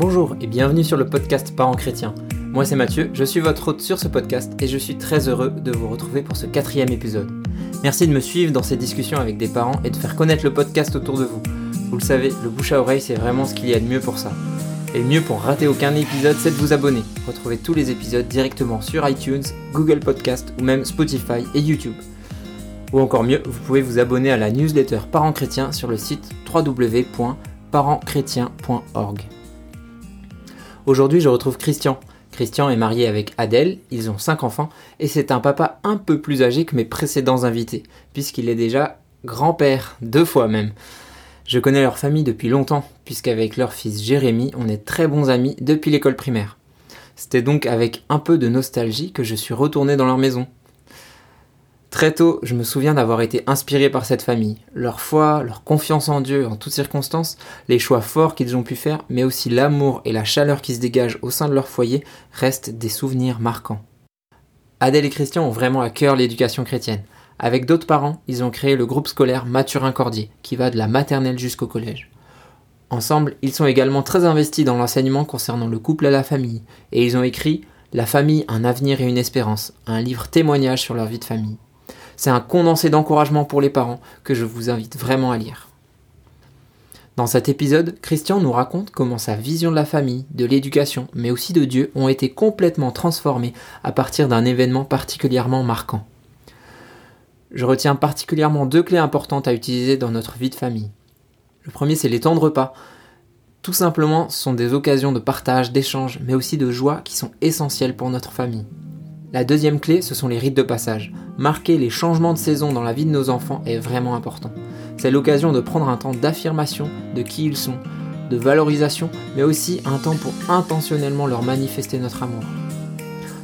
Bonjour et bienvenue sur le podcast Parents chrétiens. Moi c'est Mathieu, je suis votre hôte sur ce podcast et je suis très heureux de vous retrouver pour ce quatrième épisode. Merci de me suivre dans ces discussions avec des parents et de faire connaître le podcast autour de vous. Vous le savez, le bouche à oreille c'est vraiment ce qu'il y a de mieux pour ça. Et mieux pour rater aucun épisode, c'est de vous abonner. Retrouvez tous les épisodes directement sur iTunes, Google Podcast ou même Spotify et YouTube. Ou encore mieux, vous pouvez vous abonner à la newsletter Parents Chrétiens sur le site www.parentschrétiens.org. Aujourd'hui, je retrouve Christian. Christian est marié avec Adèle, ils ont 5 enfants, et c'est un papa un peu plus âgé que mes précédents invités, puisqu'il est déjà grand-père, deux fois même. Je connais leur famille depuis longtemps, puisqu'avec leur fils Jérémy, on est très bons amis depuis l'école primaire. C'était donc avec un peu de nostalgie que je suis retourné dans leur maison. Très tôt, je me souviens d'avoir été inspiré par cette famille. Leur foi, leur confiance en Dieu en toutes circonstances, les choix forts qu'ils ont pu faire, mais aussi l'amour et la chaleur qui se dégagent au sein de leur foyer restent des souvenirs marquants. Adèle et Christian ont vraiment à cœur l'éducation chrétienne. Avec d'autres parents, ils ont créé le groupe scolaire Mathurin Cordier, qui va de la maternelle jusqu'au collège. Ensemble, ils sont également très investis dans l'enseignement concernant le couple et la famille, et ils ont écrit La famille, un avenir et une espérance, un livre témoignage sur leur vie de famille. C'est un condensé d'encouragement pour les parents que je vous invite vraiment à lire. Dans cet épisode, Christian nous raconte comment sa vision de la famille, de l'éducation, mais aussi de Dieu ont été complètement transformées à partir d'un événement particulièrement marquant. Je retiens particulièrement deux clés importantes à utiliser dans notre vie de famille. Le premier, c'est les temps de repas. Tout simplement, ce sont des occasions de partage, d'échange, mais aussi de joie qui sont essentielles pour notre famille. La deuxième clé, ce sont les rites de passage. Marquer les changements de saison dans la vie de nos enfants est vraiment important. C'est l'occasion de prendre un temps d'affirmation de qui ils sont, de valorisation, mais aussi un temps pour intentionnellement leur manifester notre amour.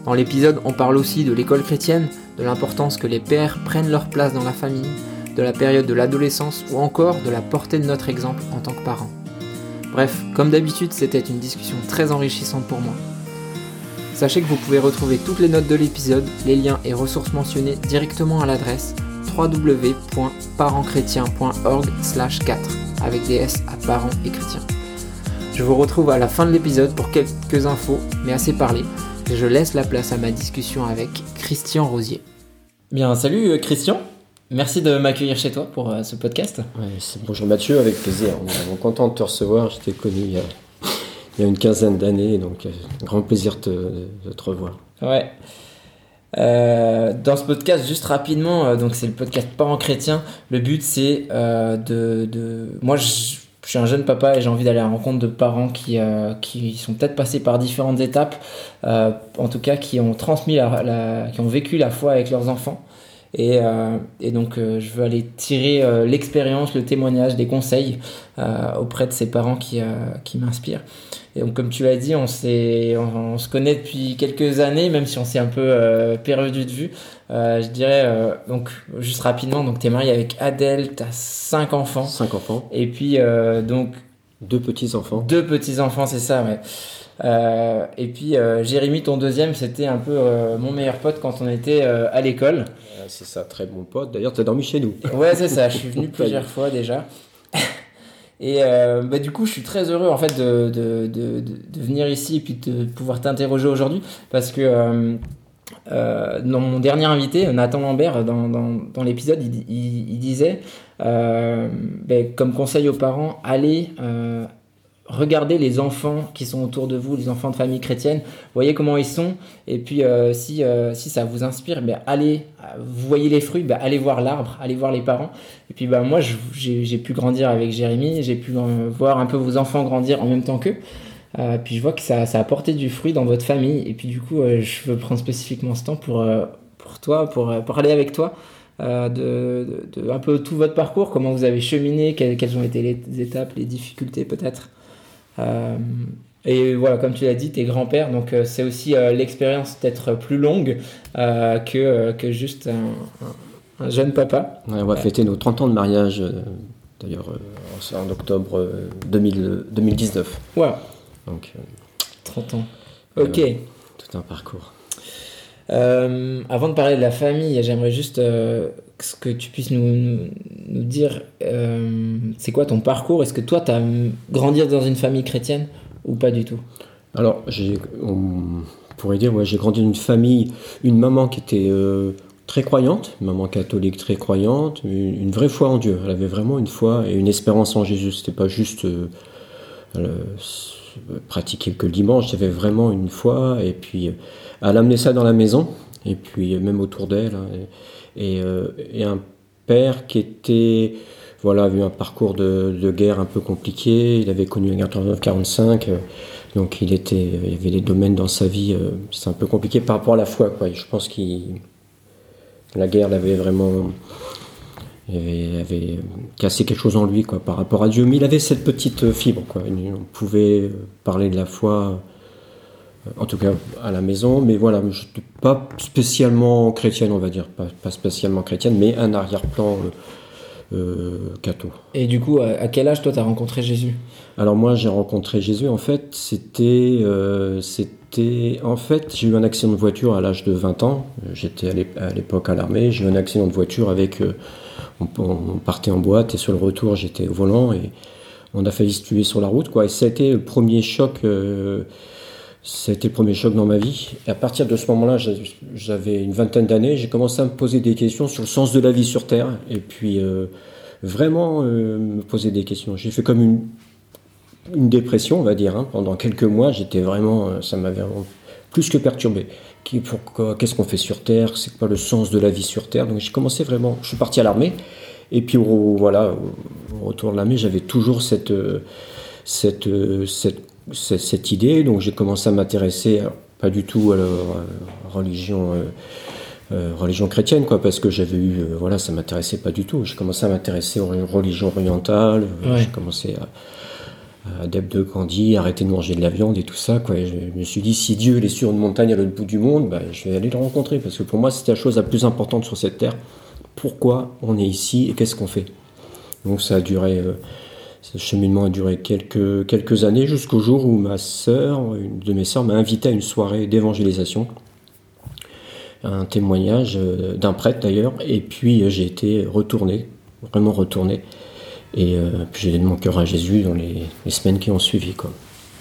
Dans l'épisode, on parle aussi de l'école chrétienne, de l'importance que les pères prennent leur place dans la famille, de la période de l'adolescence ou encore de la portée de notre exemple en tant que parents. Bref, comme d'habitude, c'était une discussion très enrichissante pour moi. Sachez que vous pouvez retrouver toutes les notes de l'épisode, les liens et ressources mentionnées directement à l'adresse www.parentschrétien.org 4 avec des S à parents et chrétiens. Je vous retrouve à la fin de l'épisode pour quelques infos, mais assez parlé, je laisse la place à ma discussion avec Christian Rosier. Bien, salut euh, Christian, merci de m'accueillir chez toi pour euh, ce podcast. bonjour Mathieu, avec plaisir. On est content de te recevoir, je t'ai connu il y a il y a une quinzaine d'années, donc euh, grand plaisir de, te revoir. Ouais. Euh, dans ce podcast, juste rapidement, euh, donc c'est le podcast Parents chrétiens. Le but, c'est de, de, Moi, je, suis un jeune papa et j'ai envie d'aller à la rencontre de parents qui, qui sont peut-être passés par différentes étapes, en tout cas qui ont transmis, la, qui ont vécu la foi avec leurs enfants. Et, et, donc, je veux aller tirer l'expérience, le témoignage, des conseils auprès de ces parents qui, qui m'inspirent. Et donc, comme tu l'as dit, on, on, se connaît depuis quelques années, même si on s'est un peu euh, perdu de vue. Euh, je dirais, euh, donc, juste rapidement, donc, tu es marié avec Adèle, tu as cinq enfants. Cinq enfants. Et puis, donc. Deux petits-enfants. Deux petits-enfants, c'est ça, ouais. et puis Jérémy, ton deuxième, c'était un peu mon meilleur pote quand on était à l'école. C'est ça, très bon pote. D'ailleurs, tu as dormi chez nous. Ouais, c'est ça, je suis venu plusieurs fois déjà. Et euh, bah, du coup, je suis très heureux en fait de, de, de, de venir ici et puis de pouvoir t'interroger aujourd'hui parce que euh, euh, dans mon dernier invité, Nathan Lambert, dans, dans, dans l'épisode, il, il, il, disait bah, comme conseil aux parents, allez regardez les enfants qui sont autour de vous, les enfants de famille chrétienne, voyez comment ils sont, et puis euh, si, euh, si ça vous inspire, ben, allez, vous voyez les fruits, ben, allez voir l'arbre, allez voir les parents. Et puis ben, moi, j'ai pu grandir avec Jérémy, j'ai pu euh, voir un peu vos enfants grandir en même temps qu'eux. puis je vois que ça, ça, a porté du fruit dans votre famille, et puis du coup, je veux prendre spécifiquement ce temps pour, pour toi, pour parler avec toi. de, de, un peu tout votre parcours, comment vous avez cheminé, quelles, quelles ont été les étapes, les difficultés peut-être. Euh, et voilà, comme tu l'as dit, t'es grand-père, donc euh, c'est aussi euh, l'expérience d'être plus longue que, que juste un, jeune papa. on va fêter nos 30 ans de mariage, d'ailleurs, en octobre 2019. Voilà. Donc, 30 ans. Ok. tout un parcours. Avant de parler de la famille, j'aimerais juste que tu puisses nous, dire, euh, c'est quoi ton parcours? Est-ce que toi, tu as grandi dans une famille chrétienne ou pas du tout? Alors, on pourrait dire, ouais, j'ai grandi dans une famille, une maman qui était euh, très croyante, maman catholique très croyante, une, vraie foi en Dieu. Elle avait vraiment une foi et une espérance en Jésus. C'était pas juste euh, pratiquer que le dimanche, j'avais vraiment une foi. Et puis, elle amenait ça dans la maison, et puis même autour d'elle. Hein, et, et, un père qui était voilà, avait eu un parcours de, de, guerre un peu compliqué. Il avait connu la guerre 39-45. Euh, donc il, était, il y avait des domaines dans sa vie, euh, c'est un peu compliqué par rapport à la foi. Quoi. Je pense que la guerre l'avait vraiment avait, avait, cassé quelque chose en lui quoi, par rapport à Dieu. Mais il avait cette petite fibre. Quoi. On pouvait parler de la foi, euh, en tout cas à la maison. Mais voilà, je pas spécialement chrétienne, on va dire. Pas, pas spécialement chrétienne, mais un arrière-plan. Euh, Cato. Et du coup, à quel âge toi tu as rencontré Jésus? Alors moi j'ai rencontré Jésus en fait, c'était euh, c'était en fait, j'ai eu un accident de voiture à l'âge de 20 ans. J'étais à l'époque à l'armée, j'ai eu un accident de voiture avec euh, on, partait en boîte et sur le retour, j'étais au volant et on a failli se tuer sur la route quoi et ça a été le premier choc c'était le premier choc dans ma vie. Et à partir de ce moment-là, j'avais une vingtaine d'années, j'ai commencé à me poser des questions sur le sens de la vie sur Terre. Et puis, euh, vraiment euh, me poser des questions. J'ai fait comme une, dépression, on va dire. Hein. Pendant quelques mois, j'étais vraiment, euh, ça m'avait plus que perturbé. Qu'est-ce qu'on fait sur Terre C'est quoi le sens de la vie sur Terre Donc j'ai commencé vraiment, je suis parti à l'armée. Et puis voilà, au retour de l'armée, j'avais toujours cette, cette, cette cette idée. Donc j'ai commencé à m'intéresser, pas du tout à la religion, euh, euh, religion chrétienne, quoi, parce que j'avais eu, euh, voilà, ça m'intéressait pas du tout. J'ai commencé à m'intéresser aux religions orientales. J'ai commencé à adepte de Gandhi, arrêter de manger de la viande et tout ça. Quoi. je me suis dit, si Dieu est sur une montagne à l'autre bout du monde, bah, je vais aller le rencontrer. Parce que pour moi, c'était la chose la plus importante sur cette terre. Pourquoi on est ici et qu'est-ce qu'on fait? Donc ça a duré ce cheminement a duré quelques, quelques années jusqu'au jour où ma sœur, une de mes sœurs, m'a invité à une soirée d'évangélisation, un témoignage euh, d'un prêtre d'ailleurs, et puis euh, j'ai été retourné, vraiment retourné, et euh, puis j'ai donné mon cœur à Jésus dans les, semaines qui ont suivi. Quoi.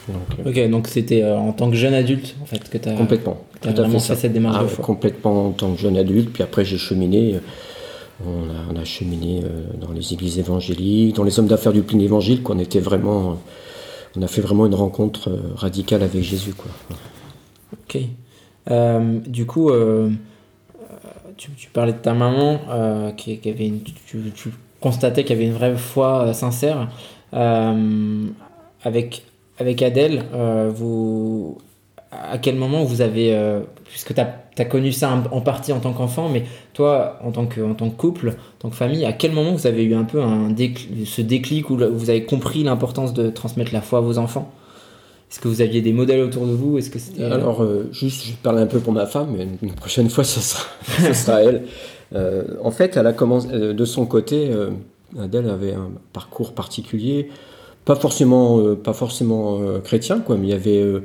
Donc, ok, donc c'était en tant que jeune adulte en fait que tu as, complètement, as vraiment fait, cette démarche ah, Complètement en tant que jeune adulte, puis après j'ai cheminé. On a, cheminé euh, dans les églises évangéliques, dans les hommes d'affaires du plein évangile, qu'on était vraiment, on a fait vraiment une rencontre euh, radicale avec Jésus. Quoi. Ok. Euh, du coup, tu, parlais de ta maman, qui, avait tu, constatais qu'il y avait une vraie foi sincère. avec, avec Adèle, vous, à quel moment vous avez, puisque tu as connu ça en partie en tant qu'enfant, mais toi, en tant, que, en tant que couple, en tant que famille, à quel moment vous avez eu un peu un ce déclic où vous avez compris l'importance de transmettre la foi à vos enfants? Est-ce que vous aviez des modèles autour de vous? Est-ce que. Alors, euh, juste, je parler un peu pour ma femme, mais une prochaine fois, ce sera, ce sera elle. Euh, en fait, elle a commencé, euh, de son côté, Adèle avait un parcours particulier, pas forcément, pas forcément chrétien, quoi, mais il y avait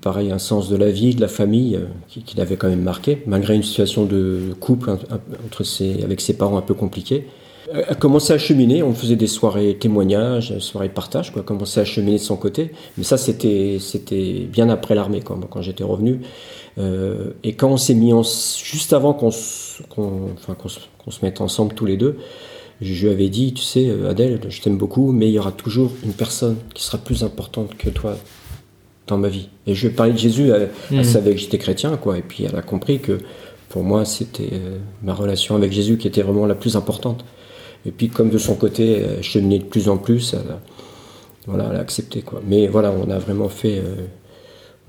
pareil, un sens de la vie, de la famille, euh, qui, l'avait quand même marqué, malgré une situation de couple entre ses, avec ses parents un peu compliquée. A commencé à cheminer, on faisait des soirées témoignages, soirées partage, quoi, commençait à cheminer de son côté. Mais ça, c'était, c'était bien après l'armée, quand, quand j'étais revenu. Euh, et quand on s'est mis en, juste avant qu'on, qu'on, enfin, se mette ensemble tous les deux, je lui avais dit, tu sais, Adèle, je t'aime beaucoup, mais il y aura toujours une personne qui sera plus importante que toi dans ma vie. Et je parlais de Jésus, elle, hmm. savait que j'étais chrétien, quoi. Et puis elle a compris que pour moi, c'était euh, ma relation avec Jésus qui était vraiment la plus importante. Et puis, comme de son côté, elle cheminait de plus en plus, elle a, voilà, elle a accepté, quoi. Mais voilà, on a vraiment fait. Euh,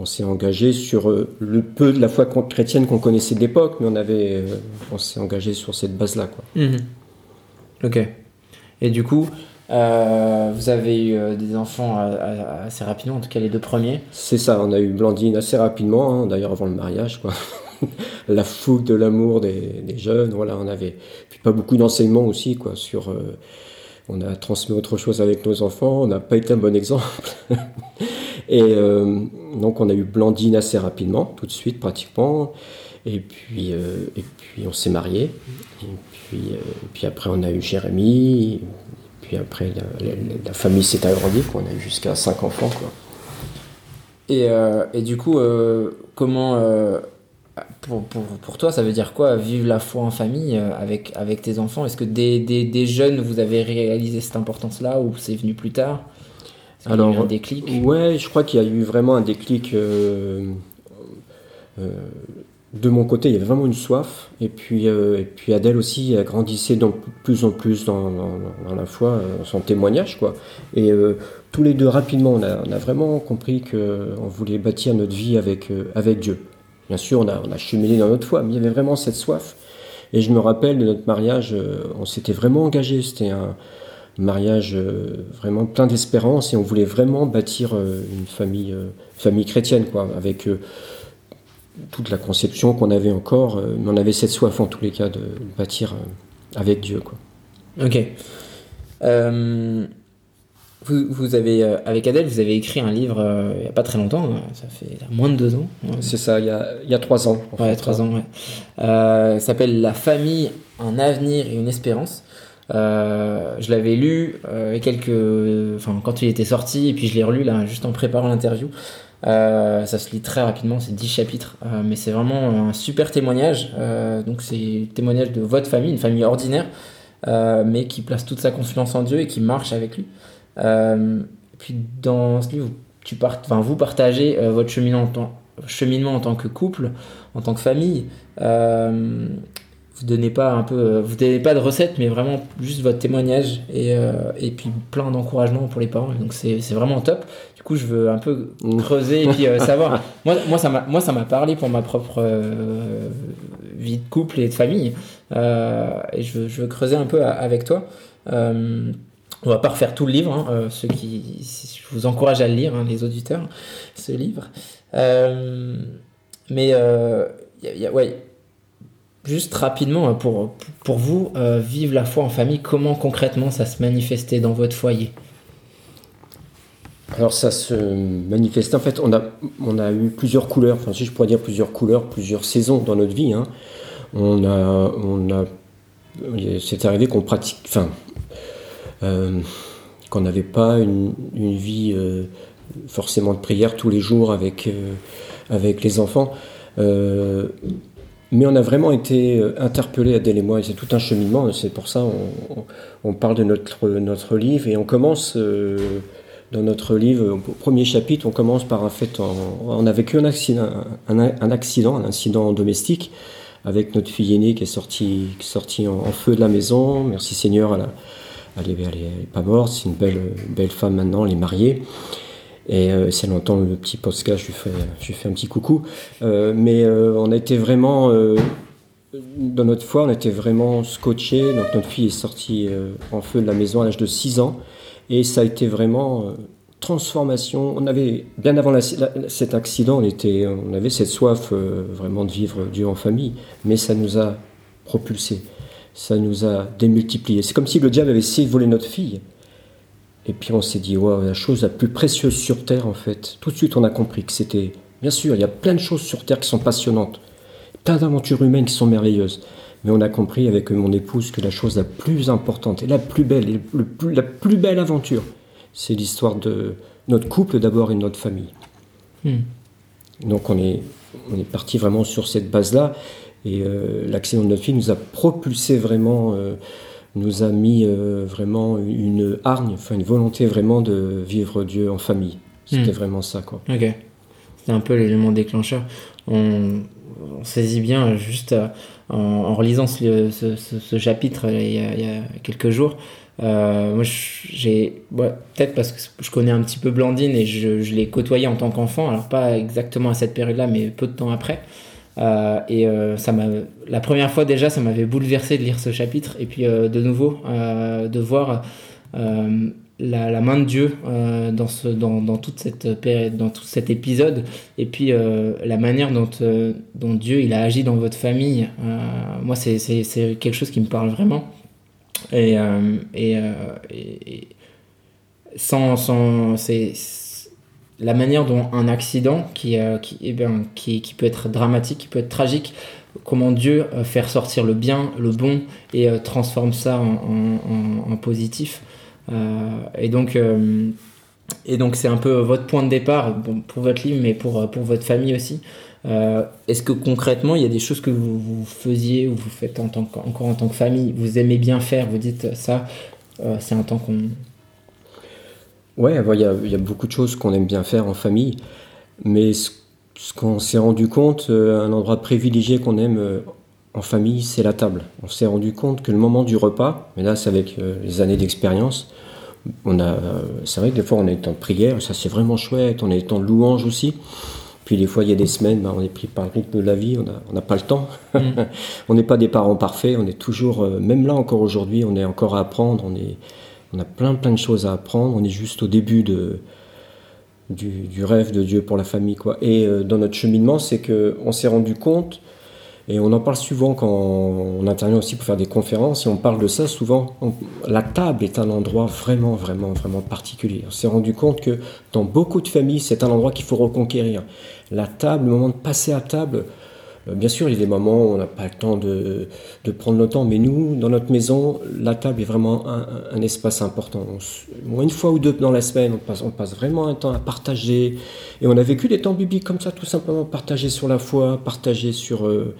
on s'est engagé sur euh, le peu de la foi chrétienne qu'on connaissait de l'époque, mais on avait, on s'est engagé sur cette base-là, quoi. Hmm. Ok. Et du coup, euh, vous avez eu euh, des enfants euh, assez rapidement, en tout cas les deux premiers. C'est ça, on a eu Blandine assez rapidement, hein, d'ailleurs avant le mariage. Quoi. la fougue de l'amour des, des, jeunes, voilà, on avait puis pas beaucoup d'enseignements aussi quoi, sur. On a transmis autre chose avec nos enfants, on n'a pas été un bon exemple. et donc on a eu Blandine assez rapidement, tout de suite pratiquement. Et puis, et puis on s'est mariés. Et puis, et puis après on a eu Jérémy, puis après, la, famille s'est agrandie, on a eu jusqu'à 5 enfants. Quoi. Et, et, du coup, comment pour, pour, pour, toi, ça veut dire quoi vivre la foi en famille avec, avec tes enfants? Est-ce que des, des, des, jeunes, vous avez réalisé cette importance-là ou c'est venu plus tard? Alors, un déclic? Ouais, je crois qu'il y a eu vraiment un déclic. Euh, euh, de mon côté, il y avait vraiment une soif. Et puis, euh, et puis Adèle aussi a grandissait donc plus en plus dans, dans, la foi, euh, son témoignage. Quoi. Et tous les deux, rapidement, on a, on a vraiment compris qu'on voulait bâtir notre vie avec, avec Dieu. Bien sûr, on a, on cheminé dans notre foi, mais il y avait vraiment cette soif. Et je me rappelle de notre mariage, on s'était vraiment engagé. C'était un mariage vraiment plein d'espérance et on voulait vraiment bâtir une famille, famille chrétienne, quoi, avec toute la conception qu'on avait encore, euh, mais on avait cette soif en tous les cas de, bâtir euh, avec Dieu. Quoi. Ok. Euh, vous, vous, avez, avec Adèle, vous avez écrit un livre il n'y a pas très longtemps, hein, ça fait moins de deux ans. C'est ça, il y, a, il y a, trois ans. ouais, fait. trois ans, ouais. ça s'appelle La famille, un avenir et une espérance. je l'avais lu quelques, enfin, quand il était sorti, et puis je l'ai relu là, juste en préparant l'interview. Euh, ça se lit très rapidement, c'est 10 chapitres, euh, mais c'est vraiment un super témoignage. Euh, donc c'est témoignage de votre famille, une famille ordinaire, mais qui place toute sa confiance en Dieu et qui marche avec lui. Puis dans ce livre, tu part, vous partagez votre cheminement en, cheminement en tant que couple, en tant que famille. Vous donnez pas un peu euh, vous donnez pas de recette mais vraiment juste votre témoignage et, euh, et puis plein d'encouragement pour les parents. Donc c'est vraiment top. Du coup je veux un peu creuser et puis euh, savoir. Moi moi ça m'a moi ça m'a parlé pour ma propre vie de couple et de famille. Et je veux, je veux, creuser un peu avec toi on va pas refaire tout le livre hein, ceux qui je vous encourage à le lire hein, les auditeurs ce livre mais il y a, ouais Juste rapidement, hein, pour, pour vous, euh, vivre la foi en famille, comment concrètement ça se manifestait dans votre foyer? Alors ça se manifestait, en fait, on a, on a eu plusieurs couleurs, enfin si je pourrais dire plusieurs couleurs, plusieurs saisons dans notre vie. On a, on a, c'est arrivé qu'on pratique, euh, qu'on n'avait pas une, vie euh, forcément de prière tous les jours avec, avec les enfants. Mais on a vraiment été euh, interpellés, Adèle et moi, et c'est tout un cheminement, c'est pour ça on, parle de notre, notre livre, et on commence euh, dans notre livre, au premier chapitre, on commence par un fait, on a vécu un accident, un, incident domestique, avec notre fille aînée qui est sortie, qui en, feu de la maison, merci Seigneur, elle, elle, est, pas morte, c'est une belle, belle femme maintenant, elle est mariée. Et euh, si elle entend le petit podcast, je lui fais, je lui fais un petit coucou. Euh, mais euh, on a été vraiment, dans notre foi, on était vraiment scotché. Donc notre fille est sortie en feu de la maison à l'âge de 6 ans. Et ça a été vraiment transformation. On avait, bien avant cet accident, on, était, on avait cette soif vraiment de vivre Dieu en famille. Mais ça nous a propulsé. Ça nous a démultiplié. C'est comme si le diable avait essayé de voler notre fille. Et puis on s'est dit, ouais, la chose la plus précieuse sur Terre, en fait, tout de suite on a compris que c'était, bien sûr, il y a plein de choses sur Terre qui sont passionnantes, plein d'aventures humaines qui sont merveilleuses. Mais on a compris avec mon épouse que la chose la plus importante et la plus belle, et la plus belle aventure, c'est l'histoire de notre couple d'abord et de notre famille. Hmm. Donc on est, on est parti vraiment sur cette base-là. Et l'accident de notre fille nous a propulsé vraiment euh, nous a mis euh, vraiment une hargne, enfin une volonté vraiment de vivre Dieu en famille. C'était hmm. vraiment ça, quoi. Ok. C'était un peu l'élément déclencheur. On, saisit bien, juste euh, en, relisant ce, ce, chapitre il y, a, quelques jours, moi, j'ai peut-être parce que je connais un petit peu Blandine et je, je l'ai côtoyé en tant qu'enfant, alors pas exactement à cette période-là, mais peu de temps après. Euh, et euh, ça la première fois déjà, ça m'avait bouleversé de lire ce chapitre, et puis euh, de nouveau de voir la, main de Dieu dans, ce, dans, dans, toute cette dans tout cet épisode, et puis la manière dont, dont Dieu il a agi dans votre famille. moi, c'est, quelque chose qui me parle vraiment. Et, et, et, sans, sans la manière dont un accident qui, euh, eh bien, qui, qui, peut être dramatique, qui peut être tragique, comment Dieu euh, fait ressortir le bien, le bon et euh, transforme ça en, positif. et donc, c'est un peu votre point de départ pour votre livre, mais pour, votre famille aussi. Est-ce que concrètement, il y a des choses que vous, faisiez ou vous faites encore en tant que famille, vous aimez bien faire, vous dites ça, c'est un temps qu'on... Ouais, il y, a, y, a beaucoup de choses qu'on aime bien faire en famille, mais ce, qu'on s'est rendu compte, euh, un endroit privilégié qu'on aime en famille, c'est la table. On s'est rendu compte que le moment du repas, mais là c'est avec les années d'expérience, on a, c'est vrai que des fois on est en prière, ça c'est vraiment chouette, on est en louange aussi. Puis des fois, il y a des semaines, ben, on est pris par le rythme de la vie, on n'a pas le temps. Mm. on n'est pas des parents parfaits, on est toujours, euh, même là encore aujourd'hui, on est encore à apprendre, on, est, on a plein plein de choses à apprendre, on est juste au début de, du, rêve de Dieu pour la famille. Quoi. Et euh, dans notre cheminement, c'est qu'on s'est rendu compte et on en parle souvent quand on intervient aussi pour faire des conférences, et on parle de ça souvent. la table est un endroit vraiment, vraiment, vraiment particulier. On s'est rendu compte que dans beaucoup de familles, c'est un endroit qu'il faut reconquérir. La table, le moment de passer à table, bien sûr, il y a des moments où on n'a pas le temps de, prendre le temps, mais nous, dans notre maison, la table est vraiment un, espace important. une fois ou deux dans la semaine, on passe, on vraiment un temps à partager. Et on a vécu des temps bibliques comme ça, tout simplement, partager sur la foi, partager sur, euh,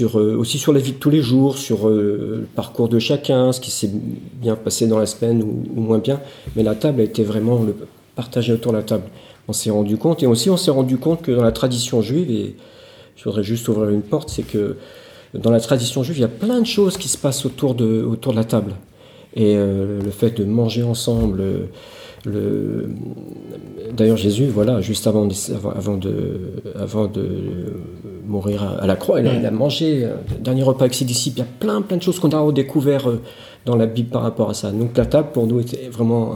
euh, aussi sur la vie de tous les jours, sur le parcours de chacun, ce qui s'est bien passé dans la semaine ou, ou, moins bien. Mais la table a été vraiment le partager autour de la table. On s'est rendu compte, et aussi on s'est rendu compte que dans la tradition juive, et je voudrais juste ouvrir une porte, c'est que dans la tradition juive, il y a plein de choses qui se passent autour de, autour de la table. Et euh, le fait de manger ensemble, le... d'ailleurs Jésus, voilà, juste avant de, avant de, avant de mourir à la croix, il a, mangé, euh, dernier repas avec ses disciples, il y a plein plein de choses qu'on a redécouvert euh, dans la Bible par rapport à ça. Donc la table pour nous était vraiment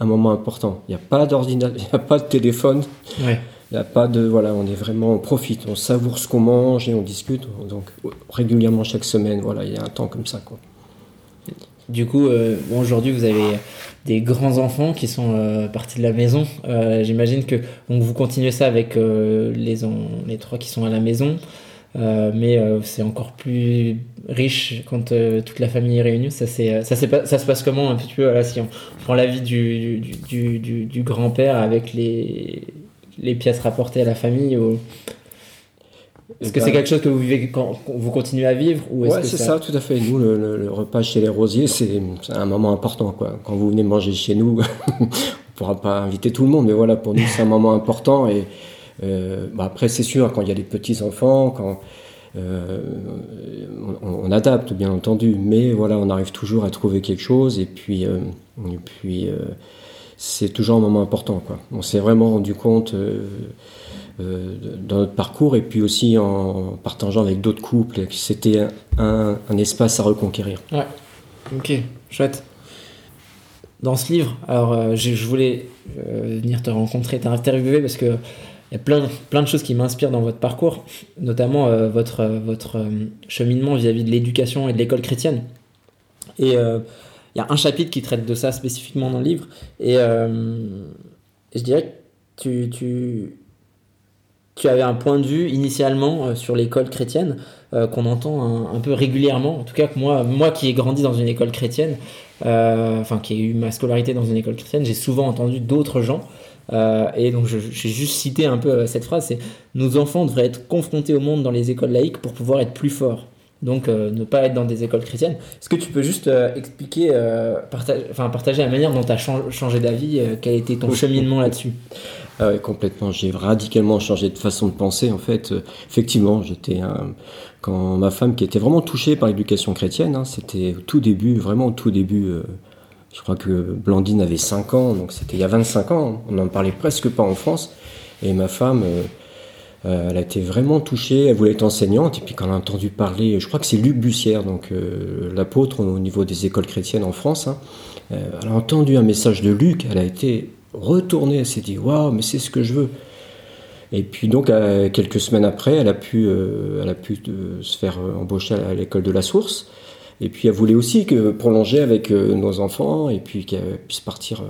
un, moment important. Il n'y a pas d'ordinateur, il n'y a pas de téléphone. Il a pas de. Voilà, on est vraiment. On profite, on savoure ce qu'on mange et on discute. Donc, régulièrement, chaque semaine, voilà, il y a un temps comme ça, quoi. Du coup, euh, aujourd'hui, vous avez des grands enfants qui sont euh, partis de la maison. Euh, j'imagine que donc, vous continuez ça avec les, les trois qui sont à la maison. mais c'est encore plus riche quand toute la famille est réunie. Ça, ça, ça se passe comment un petit peu voilà, Si on prend la vie du, du grand-père avec les, les pièces rapportées à la famille ou... Est-ce que c'est quelque chose que vous vivez quand vous continuez à vivre ou Ouais, c'est ça... tout à fait. Nous, le, repas chez les Rosiers, c'est un moment important. Quoi. Quand vous venez manger chez nous, on ne pourra pas inviter tout le monde, mais voilà, pour nous, c'est un moment important. Et euh, bah, après, c'est sûr, quand il y a des petits-enfants, quand euh, on, adapte, bien entendu, mais voilà, on arrive toujours à trouver quelque chose. Et puis, euh, et puis c'est toujours un moment important. Quoi. On s'est vraiment rendu compte euh, euh, dans notre parcours et puis aussi en partageant avec d'autres couples que c'était un, espace à reconquérir. Ouais, ok, chouette. Dans ce livre, alors euh, je, voulais venir te rencontrer, t'interviewer parce que il y a plein, plein de choses qui m'inspirent dans votre parcours, notamment votre, votre cheminement vis-à-vis de l'éducation et de l'école chrétienne. Et il y a un chapitre qui traite de ça spécifiquement dans le livre. Et, euh, je dirais que tu, tu, tu, avais un point de vue initialement euh, sur l'école chrétienne euh, qu'on entend un, peu régulièrement. En tout cas, que moi, moi qui ai grandi dans une école chrétienne, enfin qui ai eu ma scolarité dans une école chrétienne, j'ai souvent entendu d'autres gens. et donc j'ai juste cité un peu cette phrase, c'est nos enfants devraient être confrontés au monde dans les écoles laïques pour pouvoir être plus forts donc euh, ne pas être dans des écoles chrétiennes. Est-ce que tu peux juste euh, expliquer, euh, enfin, partager la manière dont tu as changé d'avis, quel était ton cheminement là-dessus? Ah oui, complètement. J'ai radicalement changé de façon de penser. En fait, effectivement, j'étais quand ma femme qui était vraiment touchée par l'éducation chrétienne, hein, c'était au tout début, vraiment au tout début. je crois que Blandine avait 5 ans, donc c'était il y a 25 ans. On n'en parlait presque pas en France. Et ma femme euh, elle a été vraiment touchée, elle voulait être enseignante, et puis quand elle a entendu parler, je crois que c'est Luc Bussière, donc euh, l'apôtre au niveau des écoles chrétiennes en France, hein, euh, elle a entendu un message de Luc, elle a été retournée, elle s'est dit Waouh, mais c'est ce que je veux. Et puis donc, quelques semaines après, elle a pu, elle a pu se faire embaucher à l'école de la Source. Et puis elle voulait aussi que prolonger avec nos enfants et puis qu'elle puisse partir,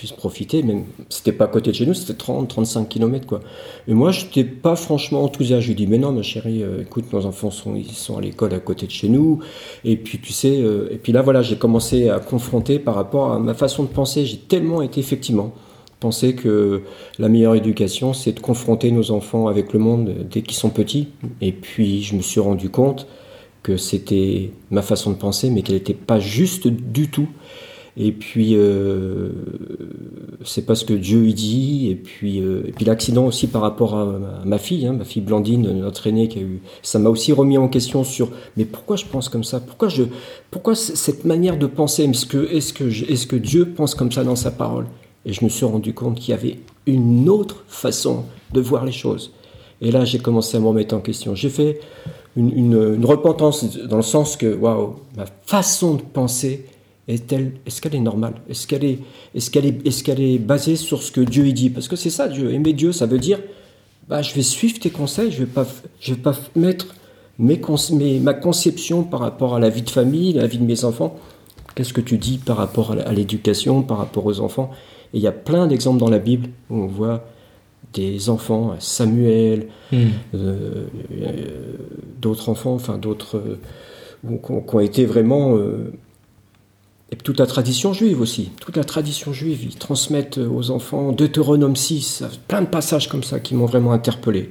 puisse profiter. Même c'était pas à côté de chez nous, c'était 30-35 km quoi. Et moi, je n'étais pas franchement enthousiaste. Je lui dis mais non, ma chérie, euh, écoute, nos enfants sont ils sont à l'école à côté de chez nous. Et puis tu sais, euh, et puis là voilà, j'ai commencé à confronter par rapport à ma façon de penser. J'ai tellement été effectivement pensais que la meilleure éducation, c'est de confronter nos enfants avec le monde dès qu'ils sont petits. Et puis, je me suis rendu compte que c'était ma façon de penser, mais qu'elle n'était pas juste du tout. Et puis, euh, c'est pas ce que Dieu y dit. Et puis, euh, puis l'accident aussi par rapport à, ma fille, hein, ma fille Blandine, notre aînée, qui a eu, ça m'a aussi remis en question sur, mais pourquoi je pense comme ça? Pourquoi je, pourquoi cette manière de penser? Est-ce que, est-ce que, est-ce que Dieu pense comme ça dans sa parole? Et je me suis rendu compte qu'il y avait une autre façon de voir les choses. Et là, j'ai commencé à me remettre en question. J'ai fait une, repentance dans le sens que, waouh, ma façon de penser est-ce qu'elle est normale? Est-ce qu'elle est, est, qu'elle est, est, qu'elle est basée sur ce que Dieu y dit? Parce que c'est ça, Dieu. Aimer Dieu, ça veut dire, bah, je vais suivre tes conseils, je ne vais, pas, vais pas mettre mes, mes, ma conception par rapport à la vie de famille, la vie de mes enfants. Qu'est-ce que tu dis par rapport à l'éducation, par rapport aux enfants? Et il y a plein d'exemples dans la Bible où on voit des enfants, Samuel, hmm. euh, euh, d'autres enfants, enfin d'autres, euh, qui ont été vraiment et toute la tradition juive aussi, toute la tradition juive, ils transmettent aux enfants Deutéronome 6, plein de passages comme ça qui m'ont vraiment interpellé.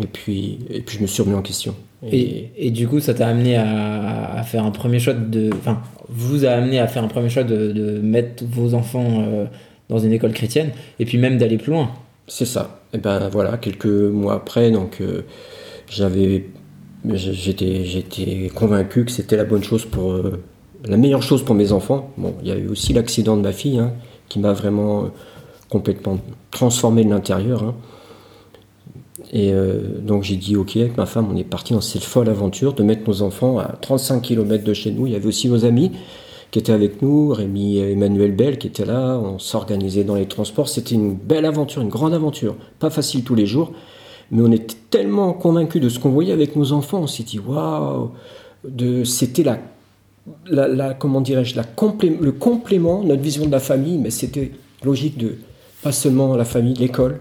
Et puis, et puis je me suis remis en question. Et, et, du coup, ça t'a amené à, à, faire un premier choix de. Enfin, vous a amené à faire un premier choix de, de mettre vos enfants euh, dans une école chrétienne et puis même d'aller plus loin. C'est ça. Et ben voilà, quelques mois après, donc euh, j'avais. J'étais, j'étais convaincu que c'était la bonne chose pour, euh, la meilleure chose pour mes enfants, bon, il y a eu aussi l'accident de ma fille, hein, qui m'a vraiment euh, complètement transformé de l'intérieur. Hein. Et donc j'ai dit, ok, avec ma femme, on est parti dans cette folle aventure de mettre nos enfants à 35 km de chez nous. Il y avait aussi nos amis qui étaient avec nous, Rémi Emmanuel Bell qui étaient là, on s'organisait dans les transports. C'était une belle aventure, une grande aventure. Pas facile tous les jours, mais on était tellement convaincus de ce qu'on voyait avec nos enfants. On s'est dit, waouh, c'était la la, comment dirais-je, la le complément, notre vision de la famille, mais c'était logique de pas seulement la famille, l'école,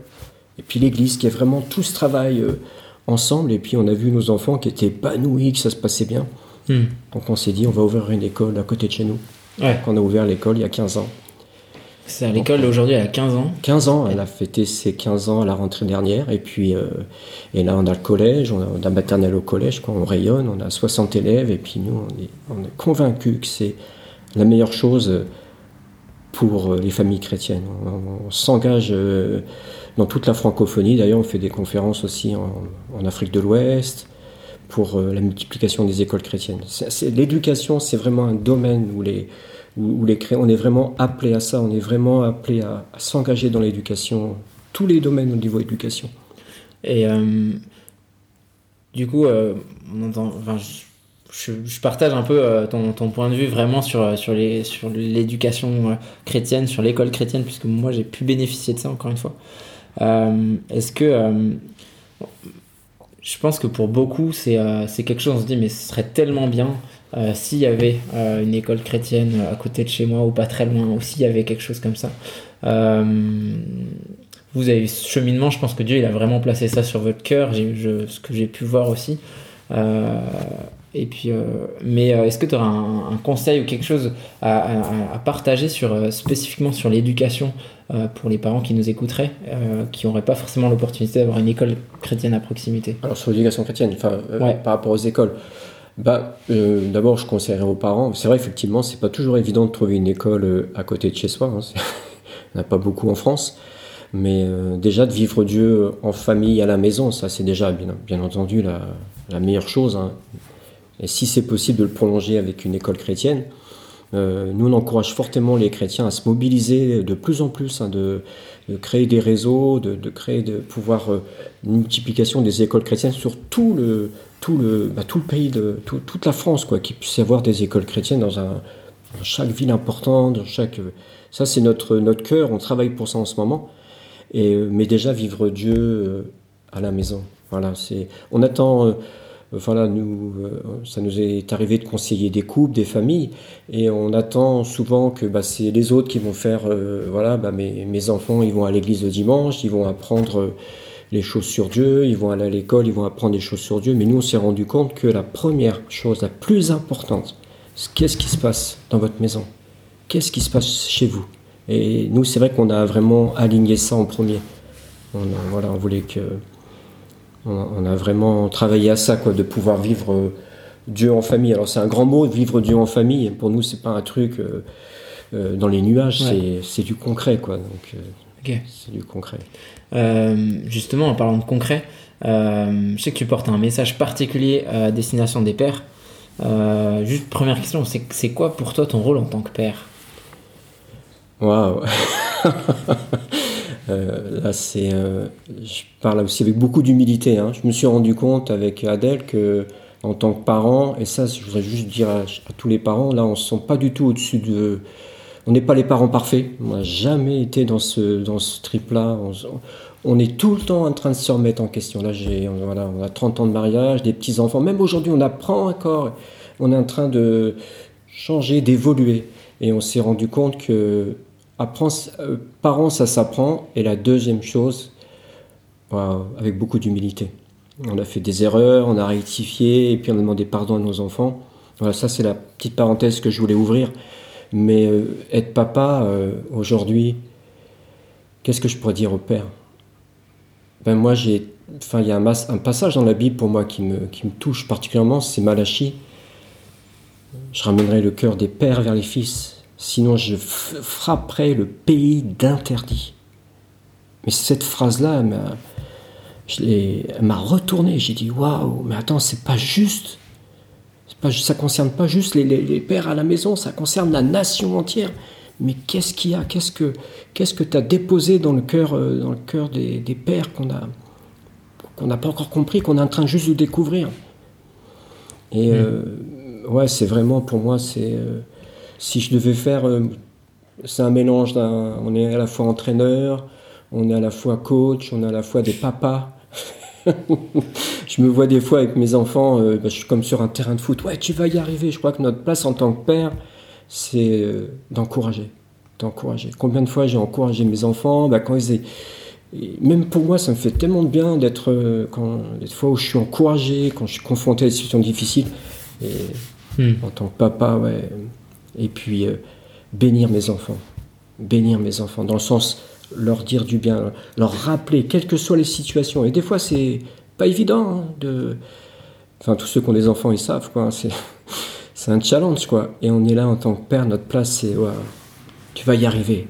et puis l'église, qui est vraiment tout ce travail euh, ensemble. Et puis on a vu nos enfants qui étaient épanouis, que ça se passait bien. Hmm. Donc on s'est dit, on va ouvrir une école à côté de chez nous. Ouais. on a ouvert l'école il y a 15 ans. C'est à l'école aujourd'hui, elle a 15 ans 15 ans, elle a fêté ses 15 ans à la rentrée dernière. Et puis, euh, et là, on a le collège, on a, on a maternelle au collège, quoi, on rayonne, on a 60 élèves. Et puis, nous, on est, on est convaincus que c'est la meilleure chose pour euh, les familles chrétiennes. On, s'engage euh, dans toute la francophonie. D'ailleurs, on fait des conférences aussi en, en Afrique de l'Ouest pour la multiplication des écoles chrétiennes. L'éducation, c'est vraiment un domaine où les où, les on est vraiment appelé à ça, on est vraiment appelé à, s'engager dans l'éducation, tous les domaines au niveau éducation. Et euh, du coup, euh, je, partage un peu euh, ton, ton, point de vue vraiment sur, sur, les, sur l'éducation chrétienne, sur l'école chrétienne, puisque moi j'ai pu bénéficier de ça encore une fois. Est-ce que je pense que pour beaucoup, c'est quelque chose, on se dit, mais ce serait tellement bien euh, s'il y avait euh, une école chrétienne à côté de chez moi ou pas très loin, ou s'il y avait quelque chose comme ça. Euh, vous avez ce cheminement, je pense que Dieu il a vraiment placé ça sur votre cœur, ce que j'ai pu voir aussi. Et puis, mais est-ce que tu auras un, conseil ou quelque chose à, partager sur, spécifiquement sur l'éducation pour les parents qui nous écouteraient, qui n'auraient pas forcément l'opportunité d'avoir une école chrétienne à proximité? Alors sur l'éducation chrétienne, enfin, par rapport aux écoles bah, euh, D'abord, je conseillerais aux parents. C'est vrai, effectivement, c'est pas toujours évident de trouver une école euh, à côté de chez soi. Hein. Il n'y en a pas beaucoup en France. Mais euh, déjà, de vivre Dieu en famille, à la maison, ça, c'est déjà, bien, bien entendu, la, la meilleure chose. Hein. Et si c'est possible de le prolonger avec une école chrétienne, euh, nous, on encourage fortement les chrétiens à se mobiliser de plus en plus, hein, de, créer des réseaux, de, créer, de pouvoir une multiplication des écoles chrétiennes sur tout le, tout le, bah, tout le pays, de, toute la France, quoi, qu'il puisse y avoir des écoles chrétiennes dans, chaque ville importante, dans chaque, ça c'est notre, notre cœur, on travaille pour ça en ce moment. Euh, mais déjà vivre Dieu euh, à la maison. Voilà, on attend, euh, voilà, nous, ça nous est arrivé de conseiller des couples, des familles, et on attend souvent que bah, c'est les autres qui vont faire, voilà, bah, mes, enfants, ils vont à l'église le dimanche, ils vont apprendre les choses sur Dieu, ils vont aller à l'école, ils vont apprendre des choses sur Dieu, mais nous on s'est rendu compte que la première chose, la plus importante, qu'est-ce qui se passe dans votre maison? Qu'est-ce qui se passe chez vous? Et nous, c'est vrai qu'on a vraiment aligné ça en premier. On, voilà, on voulait que. On, a vraiment travaillé à ça, quoi, de pouvoir vivre euh, Dieu en famille. Alors, c'est un grand mot, vivre Dieu en famille. Pour nous, c'est pas un truc euh, euh, dans les nuages, c'est du concret, quoi. Donc, c'est du concret. justement, en parlant de concret, je sais que tu portes un message particulier à destination des pères. juste première question, c'est quoi pour toi ton rôle en tant que père? Waouh euh, Là, c'est. Euh, je parle aussi avec beaucoup d'humilité. Hein. Je me suis rendu compte avec Adèle que, en tant que parent, et ça, je voudrais juste dire à, tous les parents, là, on ne se sent pas du tout au-dessus de. On n'est pas les parents parfaits. On n'a jamais été dans ce, dans ce trip-là. On, est tout le temps en train de se remettre en question. Là, j'ai, voilà, on a 30 ans de mariage, des petits-enfants. Même aujourd'hui, on apprend encore. On est en train de changer, d'évoluer. Et on s'est rendu compte que euh, parents, ça s'apprend. Et la deuxième chose, avec beaucoup d'humilité. On a fait des erreurs, on a rectifié, et puis on a demandé pardon à nos enfants. Voilà, ça c'est la petite parenthèse que je voulais ouvrir. Mais euh, être papa, euh, aujourd'hui, qu'est-ce que je pourrais dire au père? Ben moi, j'ai, enfin, il y a un, un, passage dans la Bible pour moi qui me, qui me touche particulièrement, c'est Malachie. Je ramènerai le cœur des pères vers les fils sinon je frapperai le pays d'interdit. Mais cette phrase-là, elle m'a retourné. J'ai dit waouh, mais attends, c'est pas juste. Pas, ça concerne pas juste les, pères à la maison, ça concerne la nation entière. Mais qu'est-ce qu'il y a? Qu'est-ce que qu'est-ce que tu as déposé dans le cœur euh, dans le cœur des, pères qu'on a qu'on n'a pas encore compris, qu'on est en train juste de découvrir? Et euh, ouais, c'est vraiment pour moi, c'est euh, si je devais faire, euh, c'est un mélange d'un, on est à la fois entraîneur, on est à la fois coach, on est à la fois des papas. je me vois des fois avec mes enfants, euh, bah, je suis comme sur un terrain de foot. Ouais, tu vas y arriver. Je crois que notre place en tant que père, c'est euh, d'encourager, d'encourager. Combien de fois j'ai encouragé mes enfants, bah, quand ils même pour moi, ça me fait tellement de bien d'être quand des fois où je suis encouragé, quand je suis confronté à des situations difficiles. Et hmm. en tant que papa, ouais, et puis euh, bénir mes enfants. Bénir mes enfants, dans le sens leur dire du bien, leur rappeler, quelles que soient les situations. Et des fois, c'est pas évident hein, de. Enfin, tous ceux qui ont des enfants, ils savent, quoi. C'est, c'est un challenge, quoi. Et on est là en tant que père, notre place, c'est tu vas y arriver.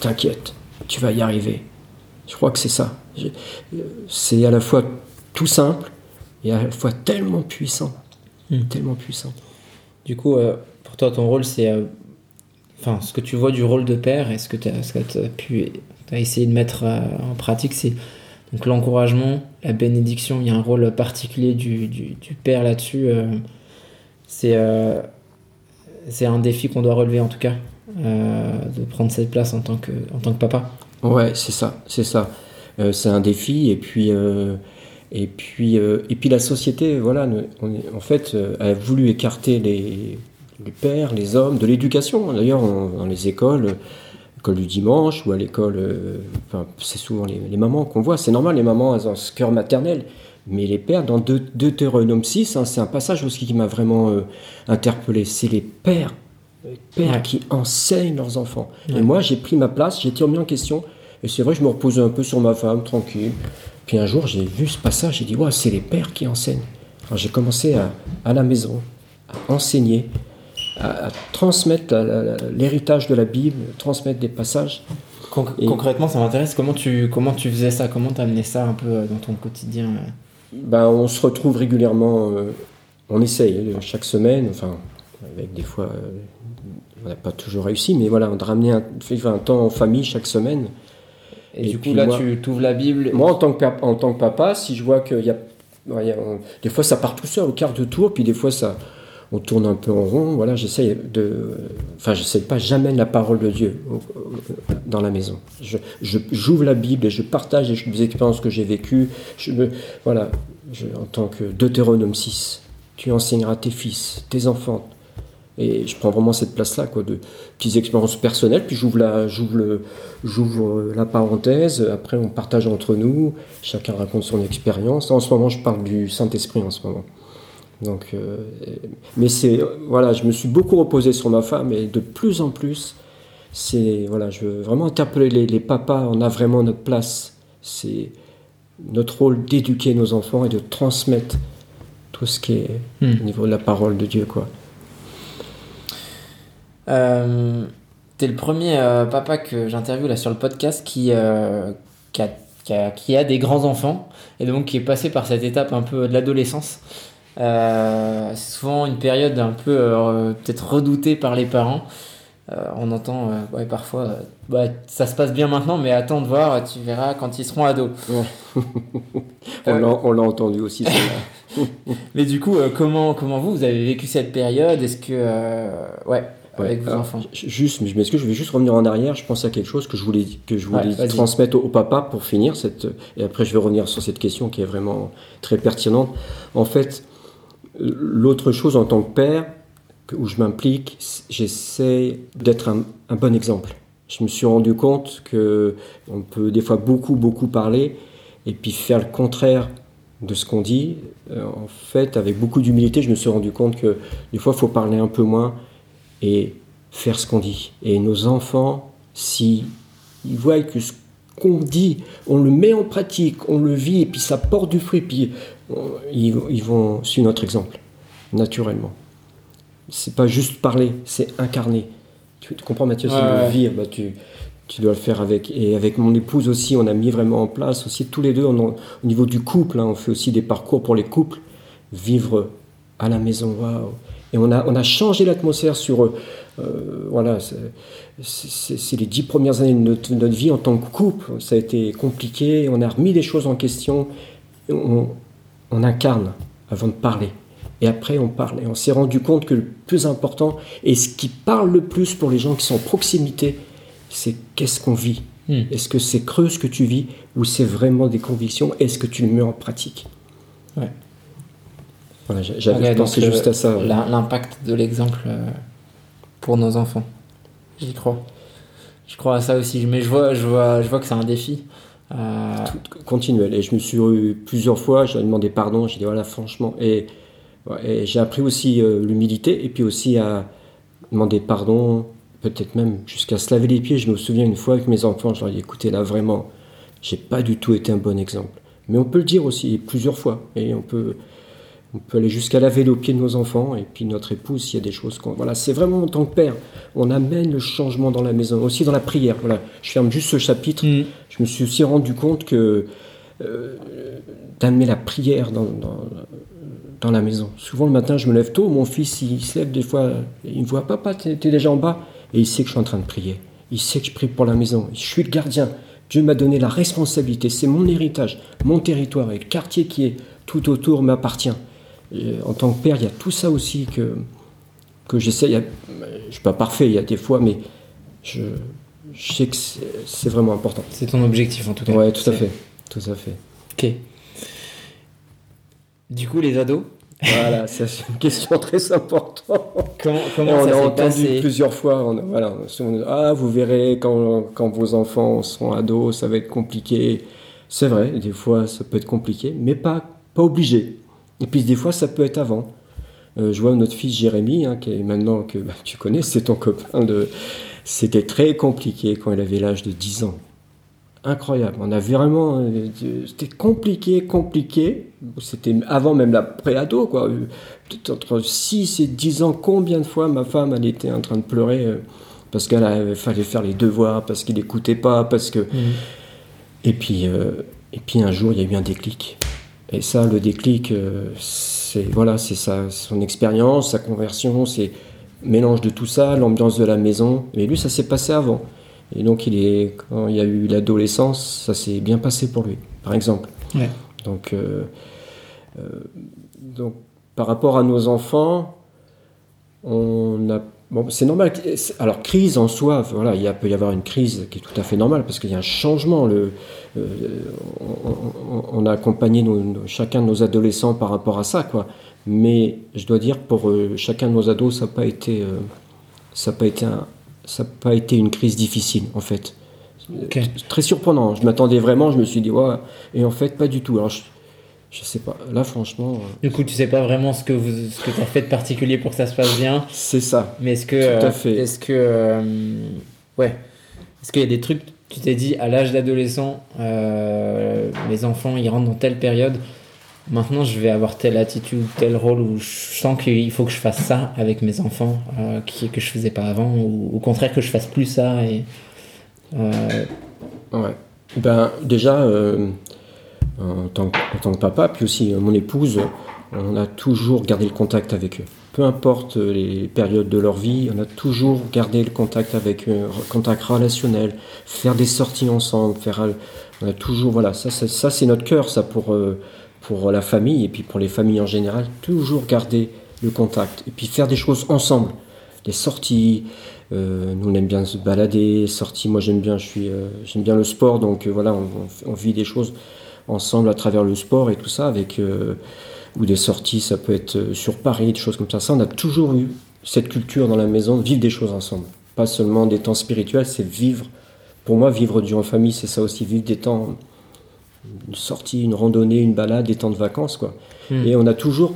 T'inquiète, tu vas y arriver. Je crois que c'est ça. C'est à la fois tout simple et à la fois tellement puissant. Hmm. Tellement puissant. Du coup, euh, pour toi, ton rôle, c'est. Euh, enfin, ce que tu vois du rôle de père et ce que tu as, pu as essayé de mettre euh, en pratique, c'est donc l'encouragement, la bénédiction. Il y a un rôle particulier du, père là-dessus. Euh, c'est c'est un défi qu'on doit relever en tout cas, de prendre cette place en tant que, en tant que papa. Ouais, c'est ça, c'est ça. c'est un défi et puis et puis et puis la société, voilà, en fait, a voulu écarter les les pères, les hommes, de l'éducation. D'ailleurs, dans les écoles, l'école du dimanche ou à l'école, euh, c'est souvent les, mamans qu'on voit. C'est normal, les mamans, elles ont ce cœur maternel. Mais les pères, dans Deutéronome 6, hein, c'est un passage aussi qui m'a vraiment euh, interpellé. C'est les pères, les pères qui enseignent leurs enfants. Et moi, j'ai pris ma place, j'ai été remis en question. Et c'est vrai, je me reposais un peu sur ma femme, tranquille. Puis un jour, j'ai vu ce passage, j'ai dit, ouais, c'est les pères qui enseignent. j'ai commencé à, à la maison, à enseigner à, transmettre l'héritage de la Bible, transmettre des passages. concrètement, ça m'intéresse. Comment tu, comment tu faisais ça? Comment tu amené ça un peu euh, dans ton quotidien euh? ben, On se retrouve régulièrement, euh, on essaye chaque semaine, enfin, avec des fois, on n'a pas toujours réussi, mais voilà, on a ramené un, un temps en famille chaque semaine. Et, du coup, là, tu ouvres la Bible Moi, en tant que, en tant que papa, si je vois qu'il y a, des fois, ça part tout seul au quart de tour, puis des fois, ça on tourne un peu en rond. Voilà, j'essaie de. Enfin, je sais pas, jamais la parole de Dieu dans la maison. Je, j'ouvre la Bible et je partage des expériences que j'ai vécues. Je me, voilà, en tant que Deutéronome 6, tu enseigneras tes fils, tes enfants. Et je prends vraiment cette place-là, quoi, de petites expériences personnelles. Puis j'ouvre la, j'ouvre, j'ouvre la parenthèse. Après, on partage entre nous. Chacun raconte son expérience. En ce moment, je parle du Saint-Esprit en ce moment. Donc, euh, mais c'est voilà, je me suis beaucoup reposé sur ma femme et de plus en plus, c'est voilà, je veux vraiment interpeller les, les papas. On a vraiment notre place. C'est notre rôle d'éduquer nos enfants et de transmettre tout ce qui est Hmm. au niveau de la parole de Dieu, quoi. Euh, T'es le premier euh, papa que j'interviewe là sur le podcast qui, euh, qui, a, qui, a, qui a des grands enfants et donc qui est passé par cette étape un peu de l'adolescence. Euh, c'est souvent une période un peu euh, peut-être redoutée par les parents. Euh, on entend ouais, parfois bah, ça se passe bien maintenant, mais attends de voir, tu verras quand ils seront ados. On l'a- entendu aussi. Mais du coup, comment, comment vous, vous avez vécu cette période? Est-ce que. ouais, Ouais, avec vos alors, enfants? Juste, mais je m'excuse, je vais juste revenir en arrière. Je pense à quelque chose que je voulais, que je voulais Ouais, transmettre au, au papa pour finir. Cette, et après, je vais revenir sur cette question qui est vraiment très pertinente. En fait, l'autre chose en tant que père, où je m'implique, j'essaie d'être un, bon exemple. Je me suis rendu compte que on peut des fois beaucoup, beaucoup parler et puis faire le contraire de ce qu'on dit. Euh, en fait, avec beaucoup d'humilité, je me suis rendu compte que des fois, il faut parler un peu moins et faire ce qu'on dit. Et nos enfants, si voient que ce qu'on dit, on le met en pratique, on le vit, et puis ça porte du fruit, puis ils, ils vont suivre notre exemple, naturellement. C'est pas juste parler, c'est incarner. Tu, tu comprends Mathieu, c'est Ouais, vivre, bah, tu, tu dois le faire avec. Et avec mon épouse aussi, on a mis vraiment en place aussi, tous les deux, on au niveau du couple, hein, on fait aussi des parcours pour les couples, vivre à la maison, waouh. Et on a, on a changé l'atmosphère sur, euh, euh, voilà, c'est- les dix premières années de notre, de notre vie en tant que couple. Ça a été compliqué, on a remis les choses en question, on, on incarne avant de parler. Et après, on parle. Et on s'est rendu compte que le plus important, et ce qui parle le plus pour les gens qui sont en proximité, c'est qu'est-ce qu'on vit? Hmm. Est-ce que c'est creux ce que tu vis, ou c'est vraiment des convictions? Est-ce que tu le mets en pratique? Ouais. Voilà, j'avais pensé juste euh, à ça. l'im- L'impact de l'exemple euh, pour nos enfants. J'y crois. Je crois à ça aussi. Mais je vois, je vois, je vois que c'est un défi. Euh, continuel. Et je me suis eu plusieurs fois, j'ai demandé pardon, j'ai dit voilà, franchement. Et j'ai appris aussi euh, l'humilité et puis aussi à demander pardon, peut-être même jusqu'à se laver les pieds. Je me souviens une fois avec mes enfants, je leur ai dit écoutez, là vraiment, j'ai pas du tout été un bon exemple. Mais on peut le dire aussi plusieurs fois. Et on peut, on peut aller jusqu'à laver les pieds de nos enfants et puis notre épouse s'il y a des choses qu'on. Voilà, c'est vraiment en tant que père, on amène le changement dans la maison, aussi dans la prière. Voilà, je ferme juste ce chapitre hmm. je me suis aussi rendu compte que euh, d'amener la prière dans, dans, dans la maison. Souvent le matin, je me lève tôt, mon fils il se lève des fois, il me voit, papa, t'es t'es déjà en bas, et il sait que je suis en train de prier. Il sait que je prie pour la maison. Je suis le gardien. Dieu m'a donné la responsabilité. C'est mon héritage, mon territoire, et le quartier qui est tout autour m'appartient. Et En tant que père, il y a tout ça aussi que, que a- Je suis pas parfait, il y a des fois, mais je, je sais que c'est vraiment important. C'est ton objectif en tout cas. Ouais, tout à fait. Tout à fait. Ok. Du coup, les ados, Voilà, c'est une question très importante. comment, comment on ça a entendu passé plusieurs fois. On, voilà, on- ah, vous verrez quand, quand vos enfants seront ados, ça va être compliqué. C'est vrai, des fois ça peut être compliqué, mais pas, pas obligé. Et puis des fois ça peut être avant. Euh, je vois notre fils Jérémy, hein, qui est maintenant que bah, tu connais, c'est ton copain. De... C'était très compliqué quand il avait l'âge de 10 ans. Incroyable. On a vraiment. euh, C'était compliqué, compliqué. C'était avant même la pré-ado, quoi. Peut-être entre 6 et 10 ans, combien de fois ma femme, elle était en train de pleurer euh, parce qu'il fallait faire les devoirs, parce qu'il n'écoutait pas, parce que. Hmm. Et puis, et puis un jour, il y a eu un déclic. Et ça, le déclic, euh, c'est voilà, c'est ça, son expérience, sa conversion, c'est mélange de tout ça, l'ambiance de la maison. Mais lui, ça s'est passé avant. Et donc, il est, quand il y a eu l'adolescence, ça s'est bien passé pour lui, par exemple. Ouais. Donc, euh, euh, donc, par rapport à nos enfants, on a Bon, c'est normal. Alors, crise en soi, voilà, il peut y avoir une crise qui est tout à fait normale parce qu'il y a un changement. Le, euh, on, a accompagné nos- chacun de nos adolescents par rapport à ça, quoi. Mais je dois dire, pour euh, chacun de nos ados, ça n'a pas été, euh, ça a pas été, un- ça a pas été une crise difficile, en fait. Très surprenant. Je m'attendais vraiment. Je me suis dit, ouais, et en fait, pas du tout. Alors, je, je sais pas. Là, franchement, euh, Du coup, tu sais pas vraiment ce que vous, ce que t'as fait de particulier pour que ça se passe bien. c'est ça. Mais est-ce que, Tout à euh, fait. est-ce que, euh, Ouais. Est-ce qu'il y a des trucs, tu t'es dit, à l'âge d'adolescent, euh, mes enfants, ils rentrent dans telle période, maintenant je vais avoir telle attitude, tel rôle, où je sens qu'il faut que je fasse ça avec mes enfants, euh, que je faisais pas avant, ou au contraire que je fasse plus ça. Et, Ouais. Ben, déjà, en, tant que, papa, puis aussi euh, mon épouse, on a toujours gardé le contact avec eux. Peu importe les périodes de leur vie, on a toujours gardé le contact avec eux, contact relationnel, faire des sorties ensemble, faire, euh, on a toujours, voilà, ça, ça, c'est notre cœur, ça pour, euh, pour la famille et puis pour les familles en général, toujours garder le contact et puis faire des choses ensemble, des sorties. euh, nous on aime bien se balader, sorties. Moi j'aime bien, je suis, euh, j'aime bien le sport, donc euh, voilà, on vit des choses ensemble à travers le sport et tout ça avec euh, ou des sorties, ça peut être euh, sur Paris, des choses comme ça. Ça, on a toujours eu cette culture dans la maison, vivre des choses ensemble. Pas seulement des temps spirituels, c'est vivre. Pour moi, vivre du en famille, c'est ça aussi, vivre des temps, une sortie, une randonnée, une balade, des temps de vacances, quoi. Hmm. Et on a toujours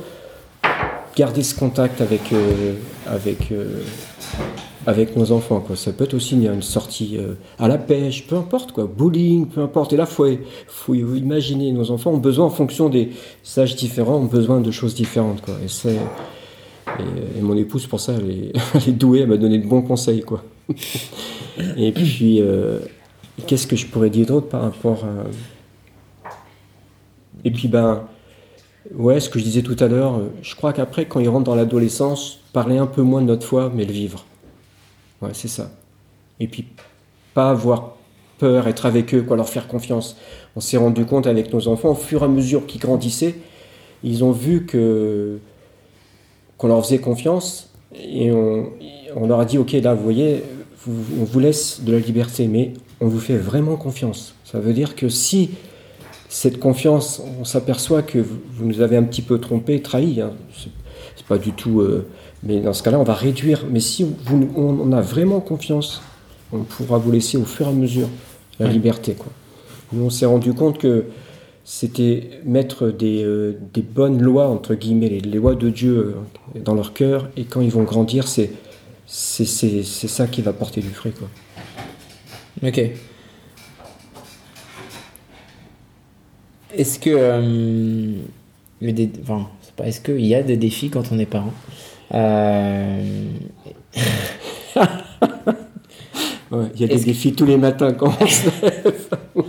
gardé ce contact avec, euh, avec, euh, avec nos enfants, quoi. Ça peut être aussi une sortie euh, à la pêche, peu importe, quoi. Bowling, peu importe. Et là, faut, faut imaginer, nos enfants ont besoin, en fonction des âges différents, ont besoin de choses différentes, quoi. Et. Et, mon épouse, pour ça, elle est, elle est douée, elle m'a donné de bons conseils, quoi. et puis, euh, qu'est-ce que je pourrais dire d'autre par rapport à... Et puis, ben, ouais, ce que je disais tout à l'heure, euh, je crois qu'après, quand ils rentrent dans l'adolescence, parler un peu moins de notre foi, mais le vivre. Ouais, c'est ça. Et puis, pas avoir peur, être avec eux, quoi, leur faire confiance. On s'est rendu compte avec nos enfants, au fur et à mesure qu'ils grandissaient, ils ont vu que qu'on leur faisait confiance et on, on leur a dit ok là vous voyez on vous laisse de la liberté mais on vous fait vraiment confiance ça veut dire que si cette confiance on s'aperçoit que vous, nous avez un petit peu trompé trahi hein, c'est pas du tout euh, mais dans ce cas là on va réduire mais si vous, on, on a vraiment confiance on pourra vous laisser au fur et à mesure la liberté quoi nous on s'est rendu compte que c'était mettre des, euh, des bonnes lois, entre guillemets, les, les lois de Dieu euh, dans leur cœur, et quand ils vont grandir, c'est, c'est, c'est, c'est ça qui va porter du fruit. Quoi. Ok. Est-ce que. euh, il y a des- enfin, c'est pas est-ce qu'il y a des défis quand on est parent? Euh, Ouais, il y a des que- défis tous les matins quand on se lève.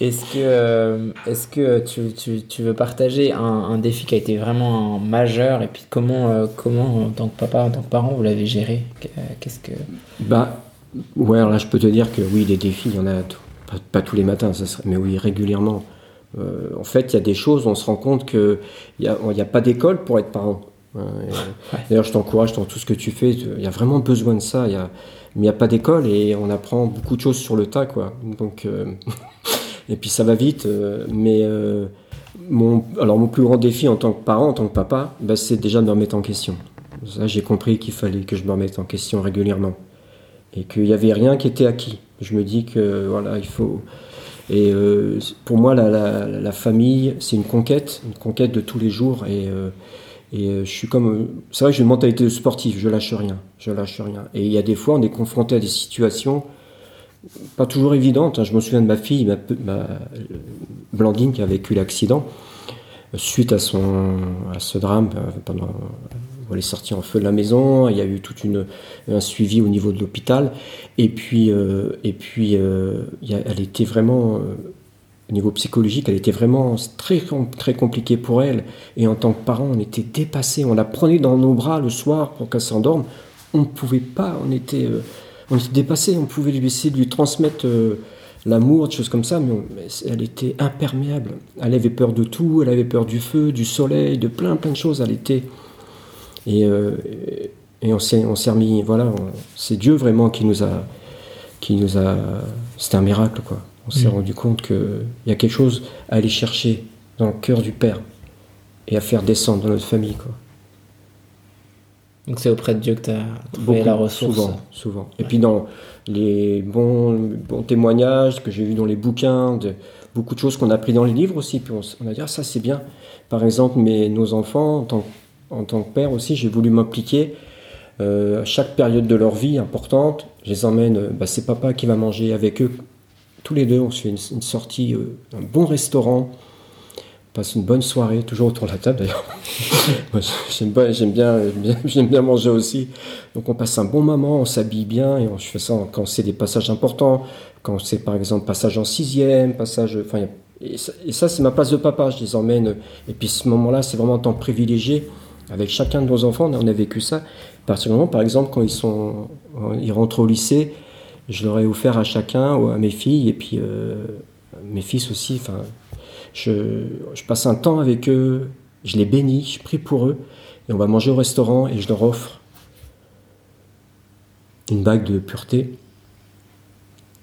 Est-ce que, euh, est-ce que tu, tu, tu veux partager un, un défi qui a été vraiment majeur et puis comment, euh, comment en tant que papa, en tant que parent, vous l'avez géré? Qu'est-ce que. Bah, ouais, alors là, je peux te dire que oui, des défis, il y en a tout- pas, pas tous les matins, ça serait- mais oui, régulièrement. Euh, en fait, il y a des choses, on se rend compte qu'il n'y a, a pas d'école pour être parent. Euh, et- D'ailleurs, je t'encourage dans tout ce que tu fais. Il y a vraiment besoin de ça. Il y a, mais il n'y a pas d'école et on apprend beaucoup de choses sur le tas, quoi. Donc, euh, et puis ça va vite. euh, mais euh, mon, alors mon plus grand défi en tant que parent, en tant que papa, bah, c'est déjà de me remettre en question. Ça, j'ai compris qu'il fallait que je me remette en question régulièrement et qu'il n'y avait rien qui était acquis. Je me dis que voilà, il faut. Et euh, pour moi, la, la- la famille, c'est une conquête, une conquête de tous les jours. Et, euh, et euh, je suis comme. euh, C'est vrai que j'ai une mentalité de sportif, je lâche rien. Je lâche rien. Et il y a des fois, on est confronté à des situations pas toujours évidentes. hein. Je me souviens de ma fille, ma, ma- Blandine, qui a vécu l'accident. Suite à, son, à ce drame, euh, pendant, elle est sortie en feu de la maison, il y a eu tout un suivi au niveau de l'hôpital. Et puis, euh, et puis euh, elle était vraiment, euh, au niveau psychologique, elle était vraiment très, très compliquée pour elle. Et en tant que parent, on était dépassés. On la prenait dans nos bras le soir pour qu'elle s'endorme. On ne pouvait pas, on était, euh, on était dépassés. On pouvait lui essayer de lui transmettre euh, l'amour, des choses comme ça, mais, elle était imperméable. Elle avait peur de tout, elle avait peur du feu, du soleil, de plein plein de choses. Elle était et, euh, et on s'est remis, voilà, c'est Dieu vraiment qui nous a, qui nous a, c'était un miracle quoi. On s'est Mm. rendu compte que il y a quelque chose à aller chercher dans le cœur du Père et à faire descendre dans notre famille quoi. Donc c'est auprès de Dieu que tu as trouvé Beaucoup, la ressource. Souvent, souvent. Et puis dans les bons, bons témoignages que j'ai vus dans les bouquins, de, beaucoup de choses qu'on a appris dans les livres aussi, puis on, a dit, ah, ça c'est bien. Par exemple, mes, nos enfants, en tant, en tant que père aussi, j'ai voulu m'impliquer à chaque période de leur vie importante, je les emmène, bah, c'est papa qui va manger avec eux. Tous les deux, on se fait une, sortie, un bon restaurant, passe une bonne soirée, toujours autour de la table d'ailleurs. j'aime bien, j'aime bien, manger aussi. Donc on passe un bon moment, on s'habille bien et on je ça quand c'est des passages importants, quand c'est par exemple passage en sixième, passage, enfin et ça, c'est ma place de papa, je les emmène. Et puis ce moment-là c'est vraiment un temps privilégié avec chacun de nos enfants. On a vécu ça. Particulièrement par exemple quand ils sont, ils rentrent au lycée, je leur ai offert à chacun, à mes filles et puis euh, mes fils aussi. Je, passe un temps avec eux, je les bénis, je prie pour eux, et on va manger au restaurant et je leur offre une bague de pureté.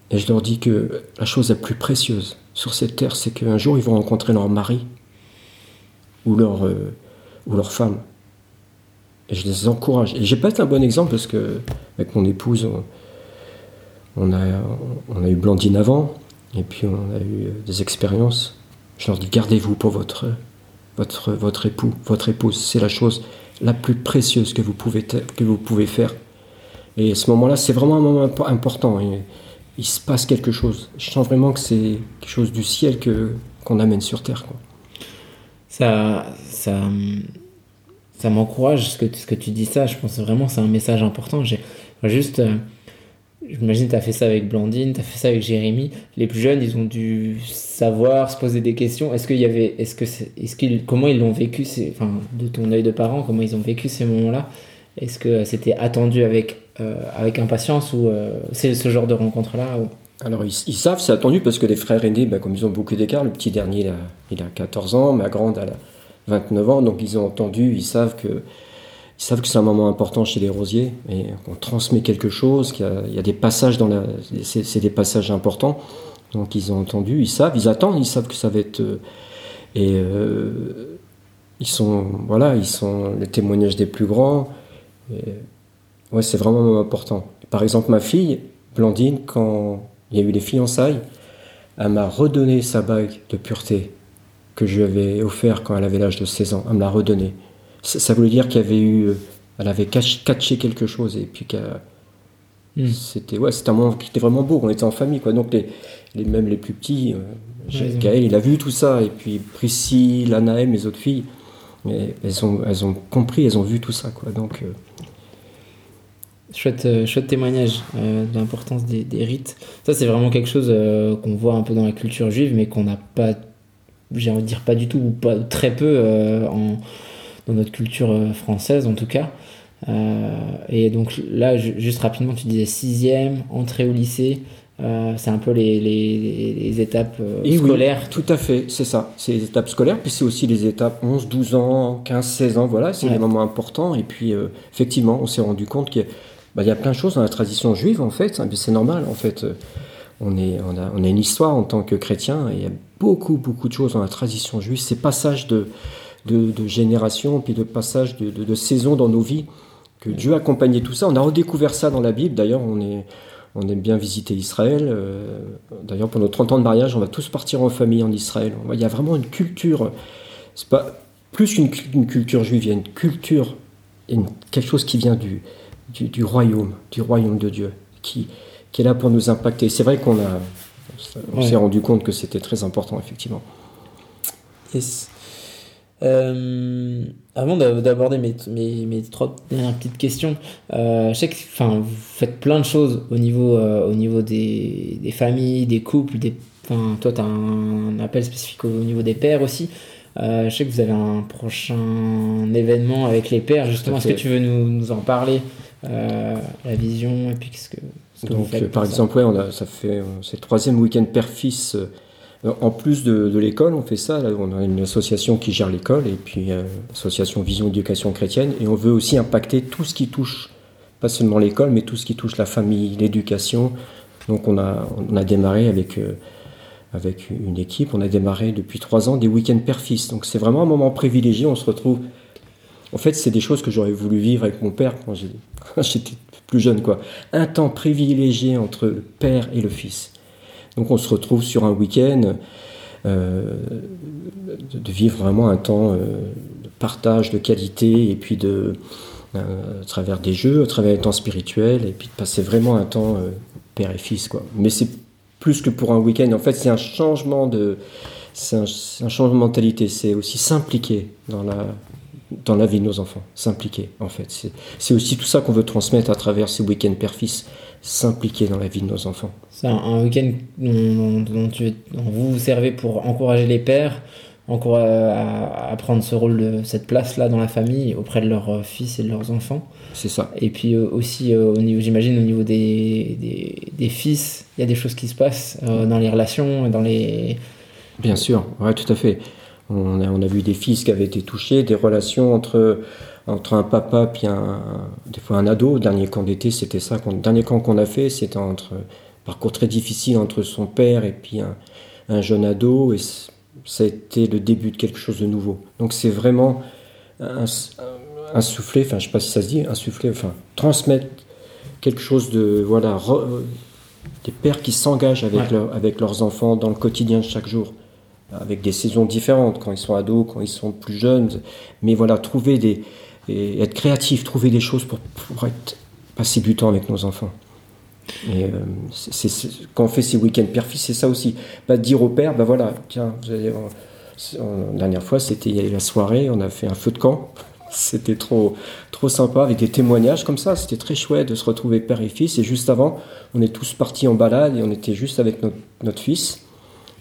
Et je leur dis que la chose la plus précieuse sur cette terre, c'est qu'un jour ils vont rencontrer leur mari ou leur, euh, ou femme. Et je les encourage. Et j'ai pas été un bon exemple parce que avec mon épouse, on a eu Blandine avant, et puis on a eu des expériences. Je leur dis gardez-vous pour votre, votre, votre époux, votre épouse. C'est la chose la plus précieuse que vous pouvez, que vous pouvez faire. Et ce moment-là, c'est vraiment un moment important. il se passe quelque chose. Je sens vraiment que c'est quelque chose du ciel que, qu'on amène sur terre. Ça, ça, ça m'encourage ce que, ce que tu dis ça. Je pense vraiment que c'est un message important. J'ai juste. J'imagine que tu as fait ça avec Blandine, tu as fait ça avec Jérémy. Les plus jeunes, ils ont dû savoir, se poser des questions. Est-ce qu'il y avait, est-ce que, est-ce qu'ils, comment ils l'ont vécu, enfin, de ton œil de parent, comment ils ont vécu ces moments-là? Est-ce que c'était attendu avec, euh, avec impatience ou euh, c'est ce genre de rencontre-là Alors, ils, savent, c'est attendu parce que les frères aînés, ben, comme ils ont beaucoup d'écart, le petit dernier, il a, il a 14 ans, ma grande, elle a 29 ans, donc ils ont entendu, ils savent que ils savent que c'est un moment important chez les rosiers et qu'on transmet quelque chose, qu'il y, a des passages dans la. C'est des passages importants. Donc ils ont entendu, ils savent, ils attendent, ils savent que ça va être. Euh, et euh, ils sont. Voilà, ils sont les témoignages des plus grands. ouais, c'est vraiment un moment important. Par exemple, ma fille, Blandine, quand il y a eu les fiançailles, elle m'a redonné sa bague de pureté que je lui avais offert quand elle avait l'âge de 16 ans. Elle me l'a redonnée ça, voulait dire qu'il y avait eu, euh, elle avait catché quelque chose et puis qu'elle hmm. c'était ouais, c'était un moment qui était vraiment beau. On était en famille quoi. Donc les, les même les plus petits, euh, Gaël, il a vu tout ça et puis Priscille, Anaël, mes autres filles, elles ont elles ont compris, elles ont vu tout ça quoi. Donc euh, Chouette, chouette témoignage de l'importance des, des, rites. Ça, c'est vraiment quelque chose qu'on voit un peu dans la culture juive, mais qu'on n'a pas, j'ai envie de dire pas du tout, ou pas très peu en, dans notre culture euh, française en tout cas. Euh, et donc là, juste rapidement, tu disais sixième, entrée au lycée. Euh, c'est un peu les, les, étapes scolaires. tout à fait, c'est ça. C'est les étapes scolaires, puis c'est aussi les étapes 11, 12 ans, 15, 16 ans, voilà, c'est des moments importants. Et puis, effectivement, on s'est rendu compte qu'il bah, y a plein de choses dans la tradition juive, en fait. Hein, c'est normal, en fait. On, est, on, a, on a une histoire en tant que chrétien, et il y a beaucoup, beaucoup de choses dans la tradition juive. Ces passages de, de, génération, puis de passage de, de, saison dans nos vies, que Dieu accompagnait tout ça. On a redécouvert ça dans la Bible. D'ailleurs, on, est, on aime bien visiter Israël. Euh, d'ailleurs, pour nos 30 ans de mariage, on va tous partir en famille en Israël. Il y a vraiment une culture. C'est pas plus qu'une culture juive, il y a une culture, quelque chose qui vient du, du, royaume, du royaume de Dieu, qui, qui est là pour nous impacter. C'est vrai qu'on a, on s'est rendu compte que c'était très important, effectivement. Yes. Euh, avant d'aborder mes, mes, mes, trois dernières petites questions, euh, je sais que vous faites plein de choses au niveau, euh, au niveau des, des, familles, des couples. Des, toi, tu as un, appel spécifique au, niveau des pères aussi. je sais que vous avez un prochain événement avec les pères, justement. Est-ce que tu veux nous, nous en parler La vision et puis ce que, ce que vous faites Par exemple, ouais, on a, ça fait c'est le troisième week-end père-fils en plus de, l'école, on fait ça. on a une association qui gère l'école et puis euh, l'association Vision Éducation Chrétienne. Et on veut aussi impacter tout ce qui touche, pas seulement l'école, mais tout ce qui touche la famille, l'éducation. Donc on a, on a démarré avec, euh, une équipe, on a démarré depuis trois ans des week-ends père-fils. Donc c'est vraiment un moment privilégié. On se retrouve. En fait, c'est des choses que j'aurais voulu vivre avec mon père quand j'étais plus jeune. Un temps privilégié entre le père et le fils. Donc on se retrouve sur un week-end euh, de vivre vraiment un temps euh, de partage, de qualité et puis de, à travers des jeux, à travers les temps spirituels, et puis de passer vraiment un temps père et fils. Quoi. Mais c'est plus que pour un week-end. En fait, c'est un changement de, changement de mentalité. C'est aussi s'impliquer dans la, dans la vie de nos enfants. S'impliquer, en fait. C'est aussi tout ça qu'on veut transmettre à travers ces week-ends père-fils. S'impliquer dans la vie de nos enfants. C'est un, week-end dont, dont, vous vous servez pour encourager les pères encore à, prendre ce rôle de cette place là dans la famille auprès de leurs fils et de leurs enfants. C'est ça. Et puis euh, aussi euh, au niveau j'imagine au niveau des, des, des, fils il y a des choses qui se passent euh, dans les relations dans les bien sûr. Ouais tout à fait. On a, on a vu des fils qui avaient été touchés des relations entre entre un papa puis un des fois un ado dernier camp d'été c'était ça le dernier camp qu'on a fait c'était entre parcours très difficile entre son père et puis un, un jeune ado et ça a été le début de quelque chose de nouveau. Donc c'est vraiment insuffler, enfin je sais pas si ça se dit, insuffler, enfin transmettre quelque chose de voilà des pères qui s'engagent avec, avec leurs enfants dans le quotidien de chaque jour, avec des saisons différentes quand ils sont ados, quand ils sont plus jeunes, mais voilà trouver des et être créatif, trouver des choses pour, pour être, passer du temps avec nos enfants. Et euh, c'est, quand on fait ces week-ends père-fils, c'est ça aussi. Pas dire au père, ben voilà, tiens, vous allez, la dernière fois, c'était la soirée, on a fait un feu de camp. C'était trop, trop sympa avec des témoignages comme ça. C'était très chouette de se retrouver père et fils. Et juste avant, on est tous partis en balade et on était juste avec notre, notre fils.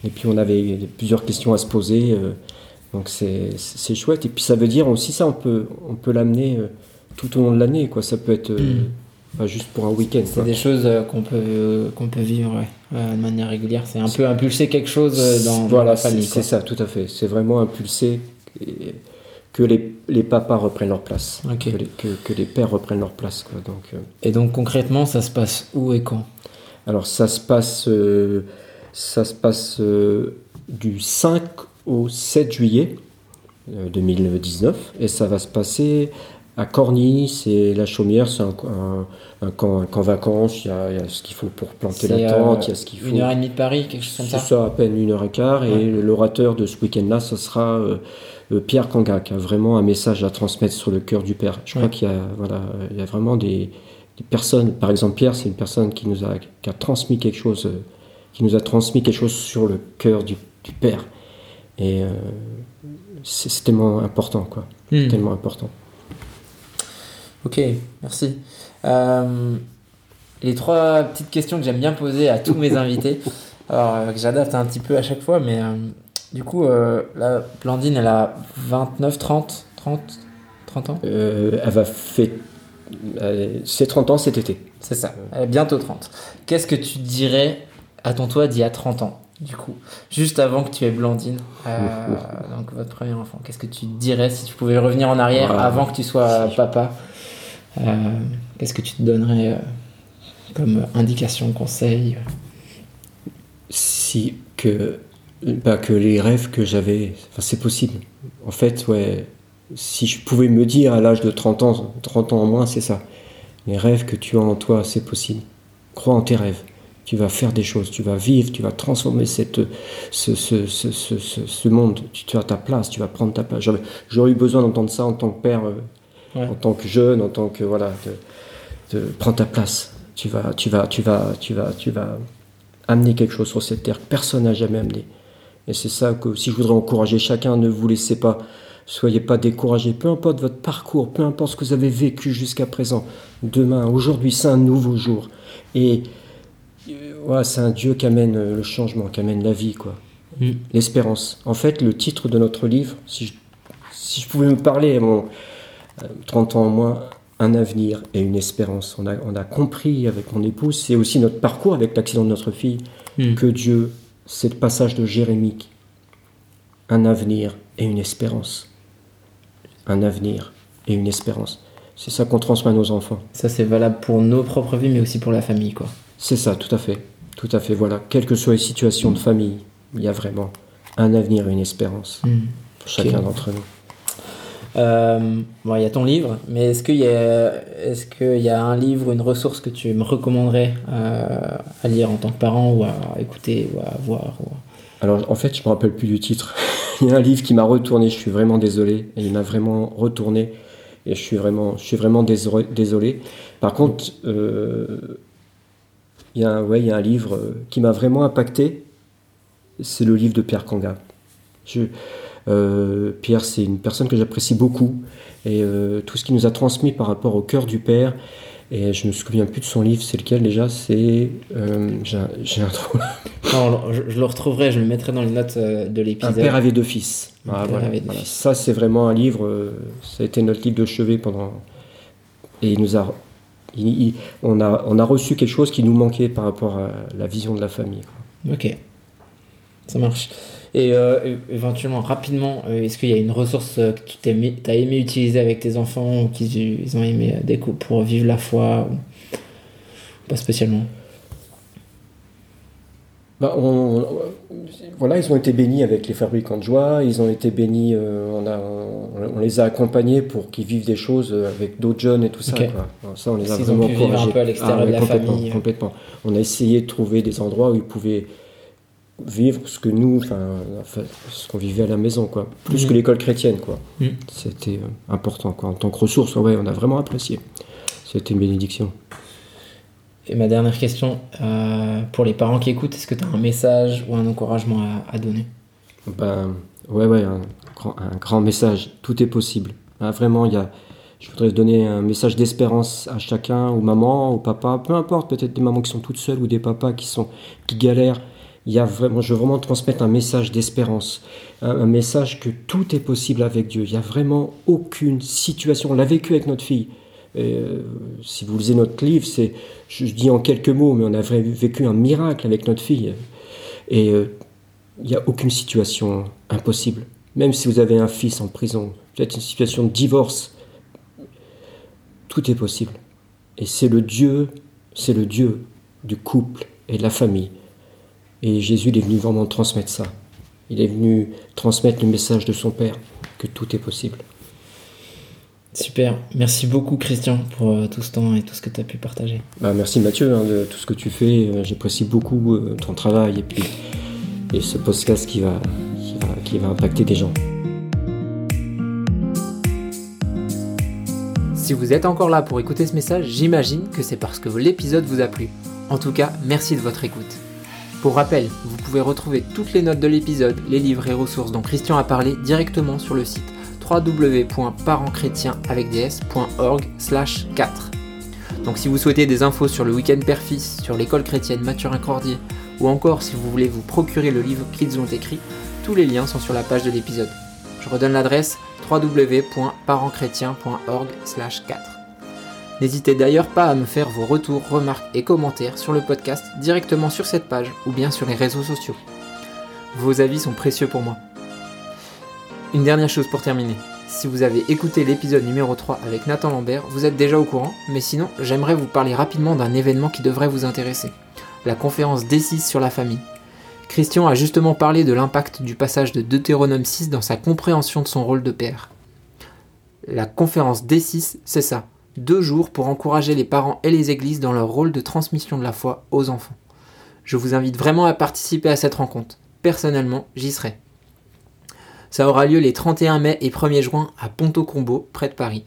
Et puis on avait plusieurs questions à se poser. Euh, donc c'est, chouette. Et puis ça veut dire aussi ça, on peut, on peut l'amener euh, tout au long de l'année. Quoi. Ça peut être. Mm pas juste pour un week-end. C'est des choses euh, qu'on peut, euh, qu'on peut vivre euh, de manière régulière. C'est un peu impulser quelque chose dans, voilà, la famille. C'est ça, tout à fait. C'est vraiment impulser que les, les, papas reprennent leur place, que, les, que, les, pères reprennent leur place. Quoi. Donc, Et donc concrètement, ça se passe où et quand? Alors ça se passe, ça se passe du 5 au 7 juillet 2019 et ça va se passer à Corny, c'est la chaumière, c'est un, un, camp, un, camp, vacances, il y, a, il y, a, ce qu'il faut pour planter la tente, il y a ce qu'il faut. Une heure et demie de Paris, quelque chose comme ça C'est ça, à peine une heure et quart, et l'orateur de ce week-end-là, ce sera euh, euh, Pierre Kanga, qui a vraiment un message à transmettre sur le cœur du Père. Je crois qu'il y a, voilà, il y a vraiment des, des, personnes, par exemple Pierre, c'est une personne qui nous a, qui a transmis quelque chose, euh, qui nous a transmis quelque chose sur le cœur du, du Père. Et euh, c'est tellement important, quoi. Hmm. Tellement important. Ok, merci. Euh, les trois petites questions que j'aime bien poser à tous mes invités, alors euh, que j'adapte un petit peu à chaque fois, mais du coup, là, Blandine, elle a 29, 30, 30, 30 ans? Elle va faire. C'est 30 ans cet été. C'est ça, elle a bientôt 30. Qu'est-ce que tu dirais à ton toi d'il y a 30 ans? Du coup, juste avant que tu aies Blandine, donc votre premier enfant, qu'est-ce que tu dirais si tu pouvais revenir en arrière avant que tu sois papa euh, qu'est-ce que tu te donnerais euh, comme indication, conseil Si que, bah, que les rêves que j'avais, c'est possible. En fait, ouais, si je pouvais me dire à l'âge de 30 ans, 30 ans en moins, c'est ça. Les rêves que tu as en toi, c'est possible. Crois en tes rêves. Tu vas faire des choses, tu vas vivre, tu vas transformer cette, ce, ce, ce, ce monde. Tu, as ta place, tu vas prendre ta place. J'aurais eu besoin d'entendre ça en tant que père euh, en tant que jeune, en tant que voilà, de, prends ta place. Tu vas, tu vas, tu vas, tu vas, tu vas amener quelque chose sur cette terre que personne n'a jamais amené. Et c'est ça que si je voudrais encourager chacun, ne vous laissez pas, soyez pas découragés, peu importe votre parcours, peu importe ce que vous avez vécu jusqu'à présent. Demain, aujourd'hui, c'est un nouveau jour. Et voilà, c'est un Dieu qui amène le changement, qui amène la vie, quoi. Mm. L'espérance. En fait, le titre de notre livre, si je, si je pouvais me parler à mon, 30 ans en moins, un avenir et une espérance. On a, on a compris avec mon épouse, c'est aussi notre parcours avec l'accident de notre fille, hmm. que Dieu, c'est le passage de Jérémie, un avenir et une espérance. Un avenir et une espérance. C'est ça qu'on transmet à nos enfants. Ça, c'est valable pour nos propres vies, mais aussi pour la famille, quoi. C'est ça, tout à fait. Tout à fait, voilà. Quelles que soient les situations de famille, il y a vraiment un avenir et une espérance hmm. pour chacun d'entre nous. Euh, bon, il y a ton livre, mais est-ce qu'il y, est y, a un livre, une ressource que tu me recommanderais euh, à lire en tant que parent ou à écouter ou à voir Alors en fait, je me rappelle plus du titre. il y a un livre qui m'a retourné, je suis vraiment désolé, et il m'a vraiment retourné. Et je suis vraiment, je suis vraiment désolé. Par contre, il y, a un, ouais, y a un livre qui m'a vraiment impacté. C'est le livre de Pierre Kanga. Pierre, c'est une personne que j'apprécie beaucoup. Et tout ce qu'il nous a transmis par rapport au cœur du Père, et je me souviens plus de son livre, c'est lequel déjà C'est. Euh, j'ai un trou. je, le retrouverai, je le mettrai dans les notes euh, de l'épisode. Un père avait deux fils. Ah, voilà, Ça, c'est vraiment un livre. Euh, ça a été notre livre de chevet pendant. Et il nous a. on, a, on a reçu quelque chose qui nous manquait par rapport à la vision de la famille. Ok. Ça marche. Et euh, éventuellement, rapidement, euh, est-ce qu'il y a une ressource euh, que tu as aimé utiliser avec tes enfants ou qu'ils ils ont aimé pour vivre la foi Pas spécialement? Bah, voilà, ils ont été bénis avec les fabricants de joie, ils ont été bénis, on, a, on, les a accompagnés pour qu'ils vivent des choses avec d'autres jeunes et tout ça. Ça, on les a vraiment encouragés. un peu à l'extérieur ah de la famille. Complètement. On a essayé de trouver des endroits où ils pouvaient vivre ce que nous, enfin, ce qu'on vivait à la maison, quoi. Plus mm. que l'école chrétienne, quoi. Mm. C'était euh, important, quoi. En tant que ressource, ouais, on a vraiment apprécié. C'était une bénédiction. Et ma dernière question, euh, pour les parents qui écoutent, est-ce que tu as un message ou un encouragement à, donner? Ben, ouais, ouais, un grand, message. Tout est possible. Vraiment, y a, je voudrais donner un message d'espérance à chacun, aux mamans, aux papas, peu importe, peut-être des mamans qui sont toutes seules ou des papas qui, sont, qui galèrent il y a vraiment, je veux vraiment transmettre un message d'espérance, un, message que tout est possible avec Dieu. Il n'y a vraiment aucune situation. On l'a vécu avec notre fille. Euh, si vous lisez notre livre, c'est, je, dis en quelques mots, mais on a vécu un miracle avec notre fille. Et euh, il n'y a aucune situation impossible. Même si vous avez un fils en prison, peut-être une situation de divorce, tout est possible. Et c'est le Dieu, c'est le Dieu du couple et de la famille. Et Jésus est venu vraiment transmettre ça. Il est venu transmettre le message de son Père, que tout est possible. Super, merci beaucoup Christian pour euh, tout ce temps et tout ce que tu as pu partager. Bah, merci Mathieu hein, de tout ce que tu fais, euh, j'apprécie beaucoup euh, ton travail et puis et ce podcast qui va, qui va, qui va impacter des gens. Si vous êtes encore là pour écouter ce message, j'imagine que c'est parce que l'épisode vous a plu. En tout cas, merci de votre écoute. Pour rappel, vous pouvez retrouver toutes les notes de l'épisode, les livres et ressources dont Christian a parlé directement sur le site www.parentschrétienavecds.org 4. Donc si vous souhaitez des infos sur le week-end père sur l'école chrétienne Mathurin Cordier, ou encore si vous voulez vous procurer le livre qu'ils ont écrit, tous les liens sont sur la page de l'épisode. Je redonne l'adresse www.parentschrétien.org 4. N'hésitez d'ailleurs pas à me faire vos retours, remarques et commentaires sur le podcast directement sur cette page ou bien sur les réseaux sociaux. Vos avis sont précieux pour moi. Une dernière chose pour terminer. Si vous avez écouté l'épisode numéro 3 avec Nathan Lambert, vous êtes déjà au courant, mais sinon j'aimerais vous parler rapidement d'un événement qui devrait vous intéresser. La conférence D6 sur la famille. Christian a justement parlé de l'impact du passage de Deutéronome 6 dans sa compréhension de son rôle de père. La conférence D6, c'est ça, deux jours pour encourager les parents et les églises dans leur rôle de transmission de la foi aux enfants. Je vous invite vraiment à participer à cette rencontre. Personnellement, j'y serai. Ça aura lieu les 31 mai et 1er juin à Ponto-Combo, près de Paris.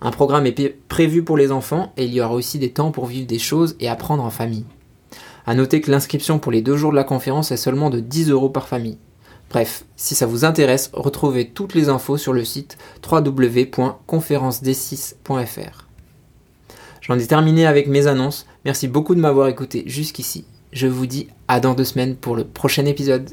Un programme est prévu pour les enfants et il y aura aussi des temps pour vivre des choses et apprendre en famille. A noter que l'inscription pour les deux jours de la conférence est seulement de 10 euros par famille. Bref, si ça vous intéresse, retrouvez toutes les infos sur le site www.conférenced6.fr. J'en ai terminé avec mes annonces. Merci beaucoup de m'avoir écouté jusqu'ici. Je vous dis à dans deux semaines pour le prochain épisode.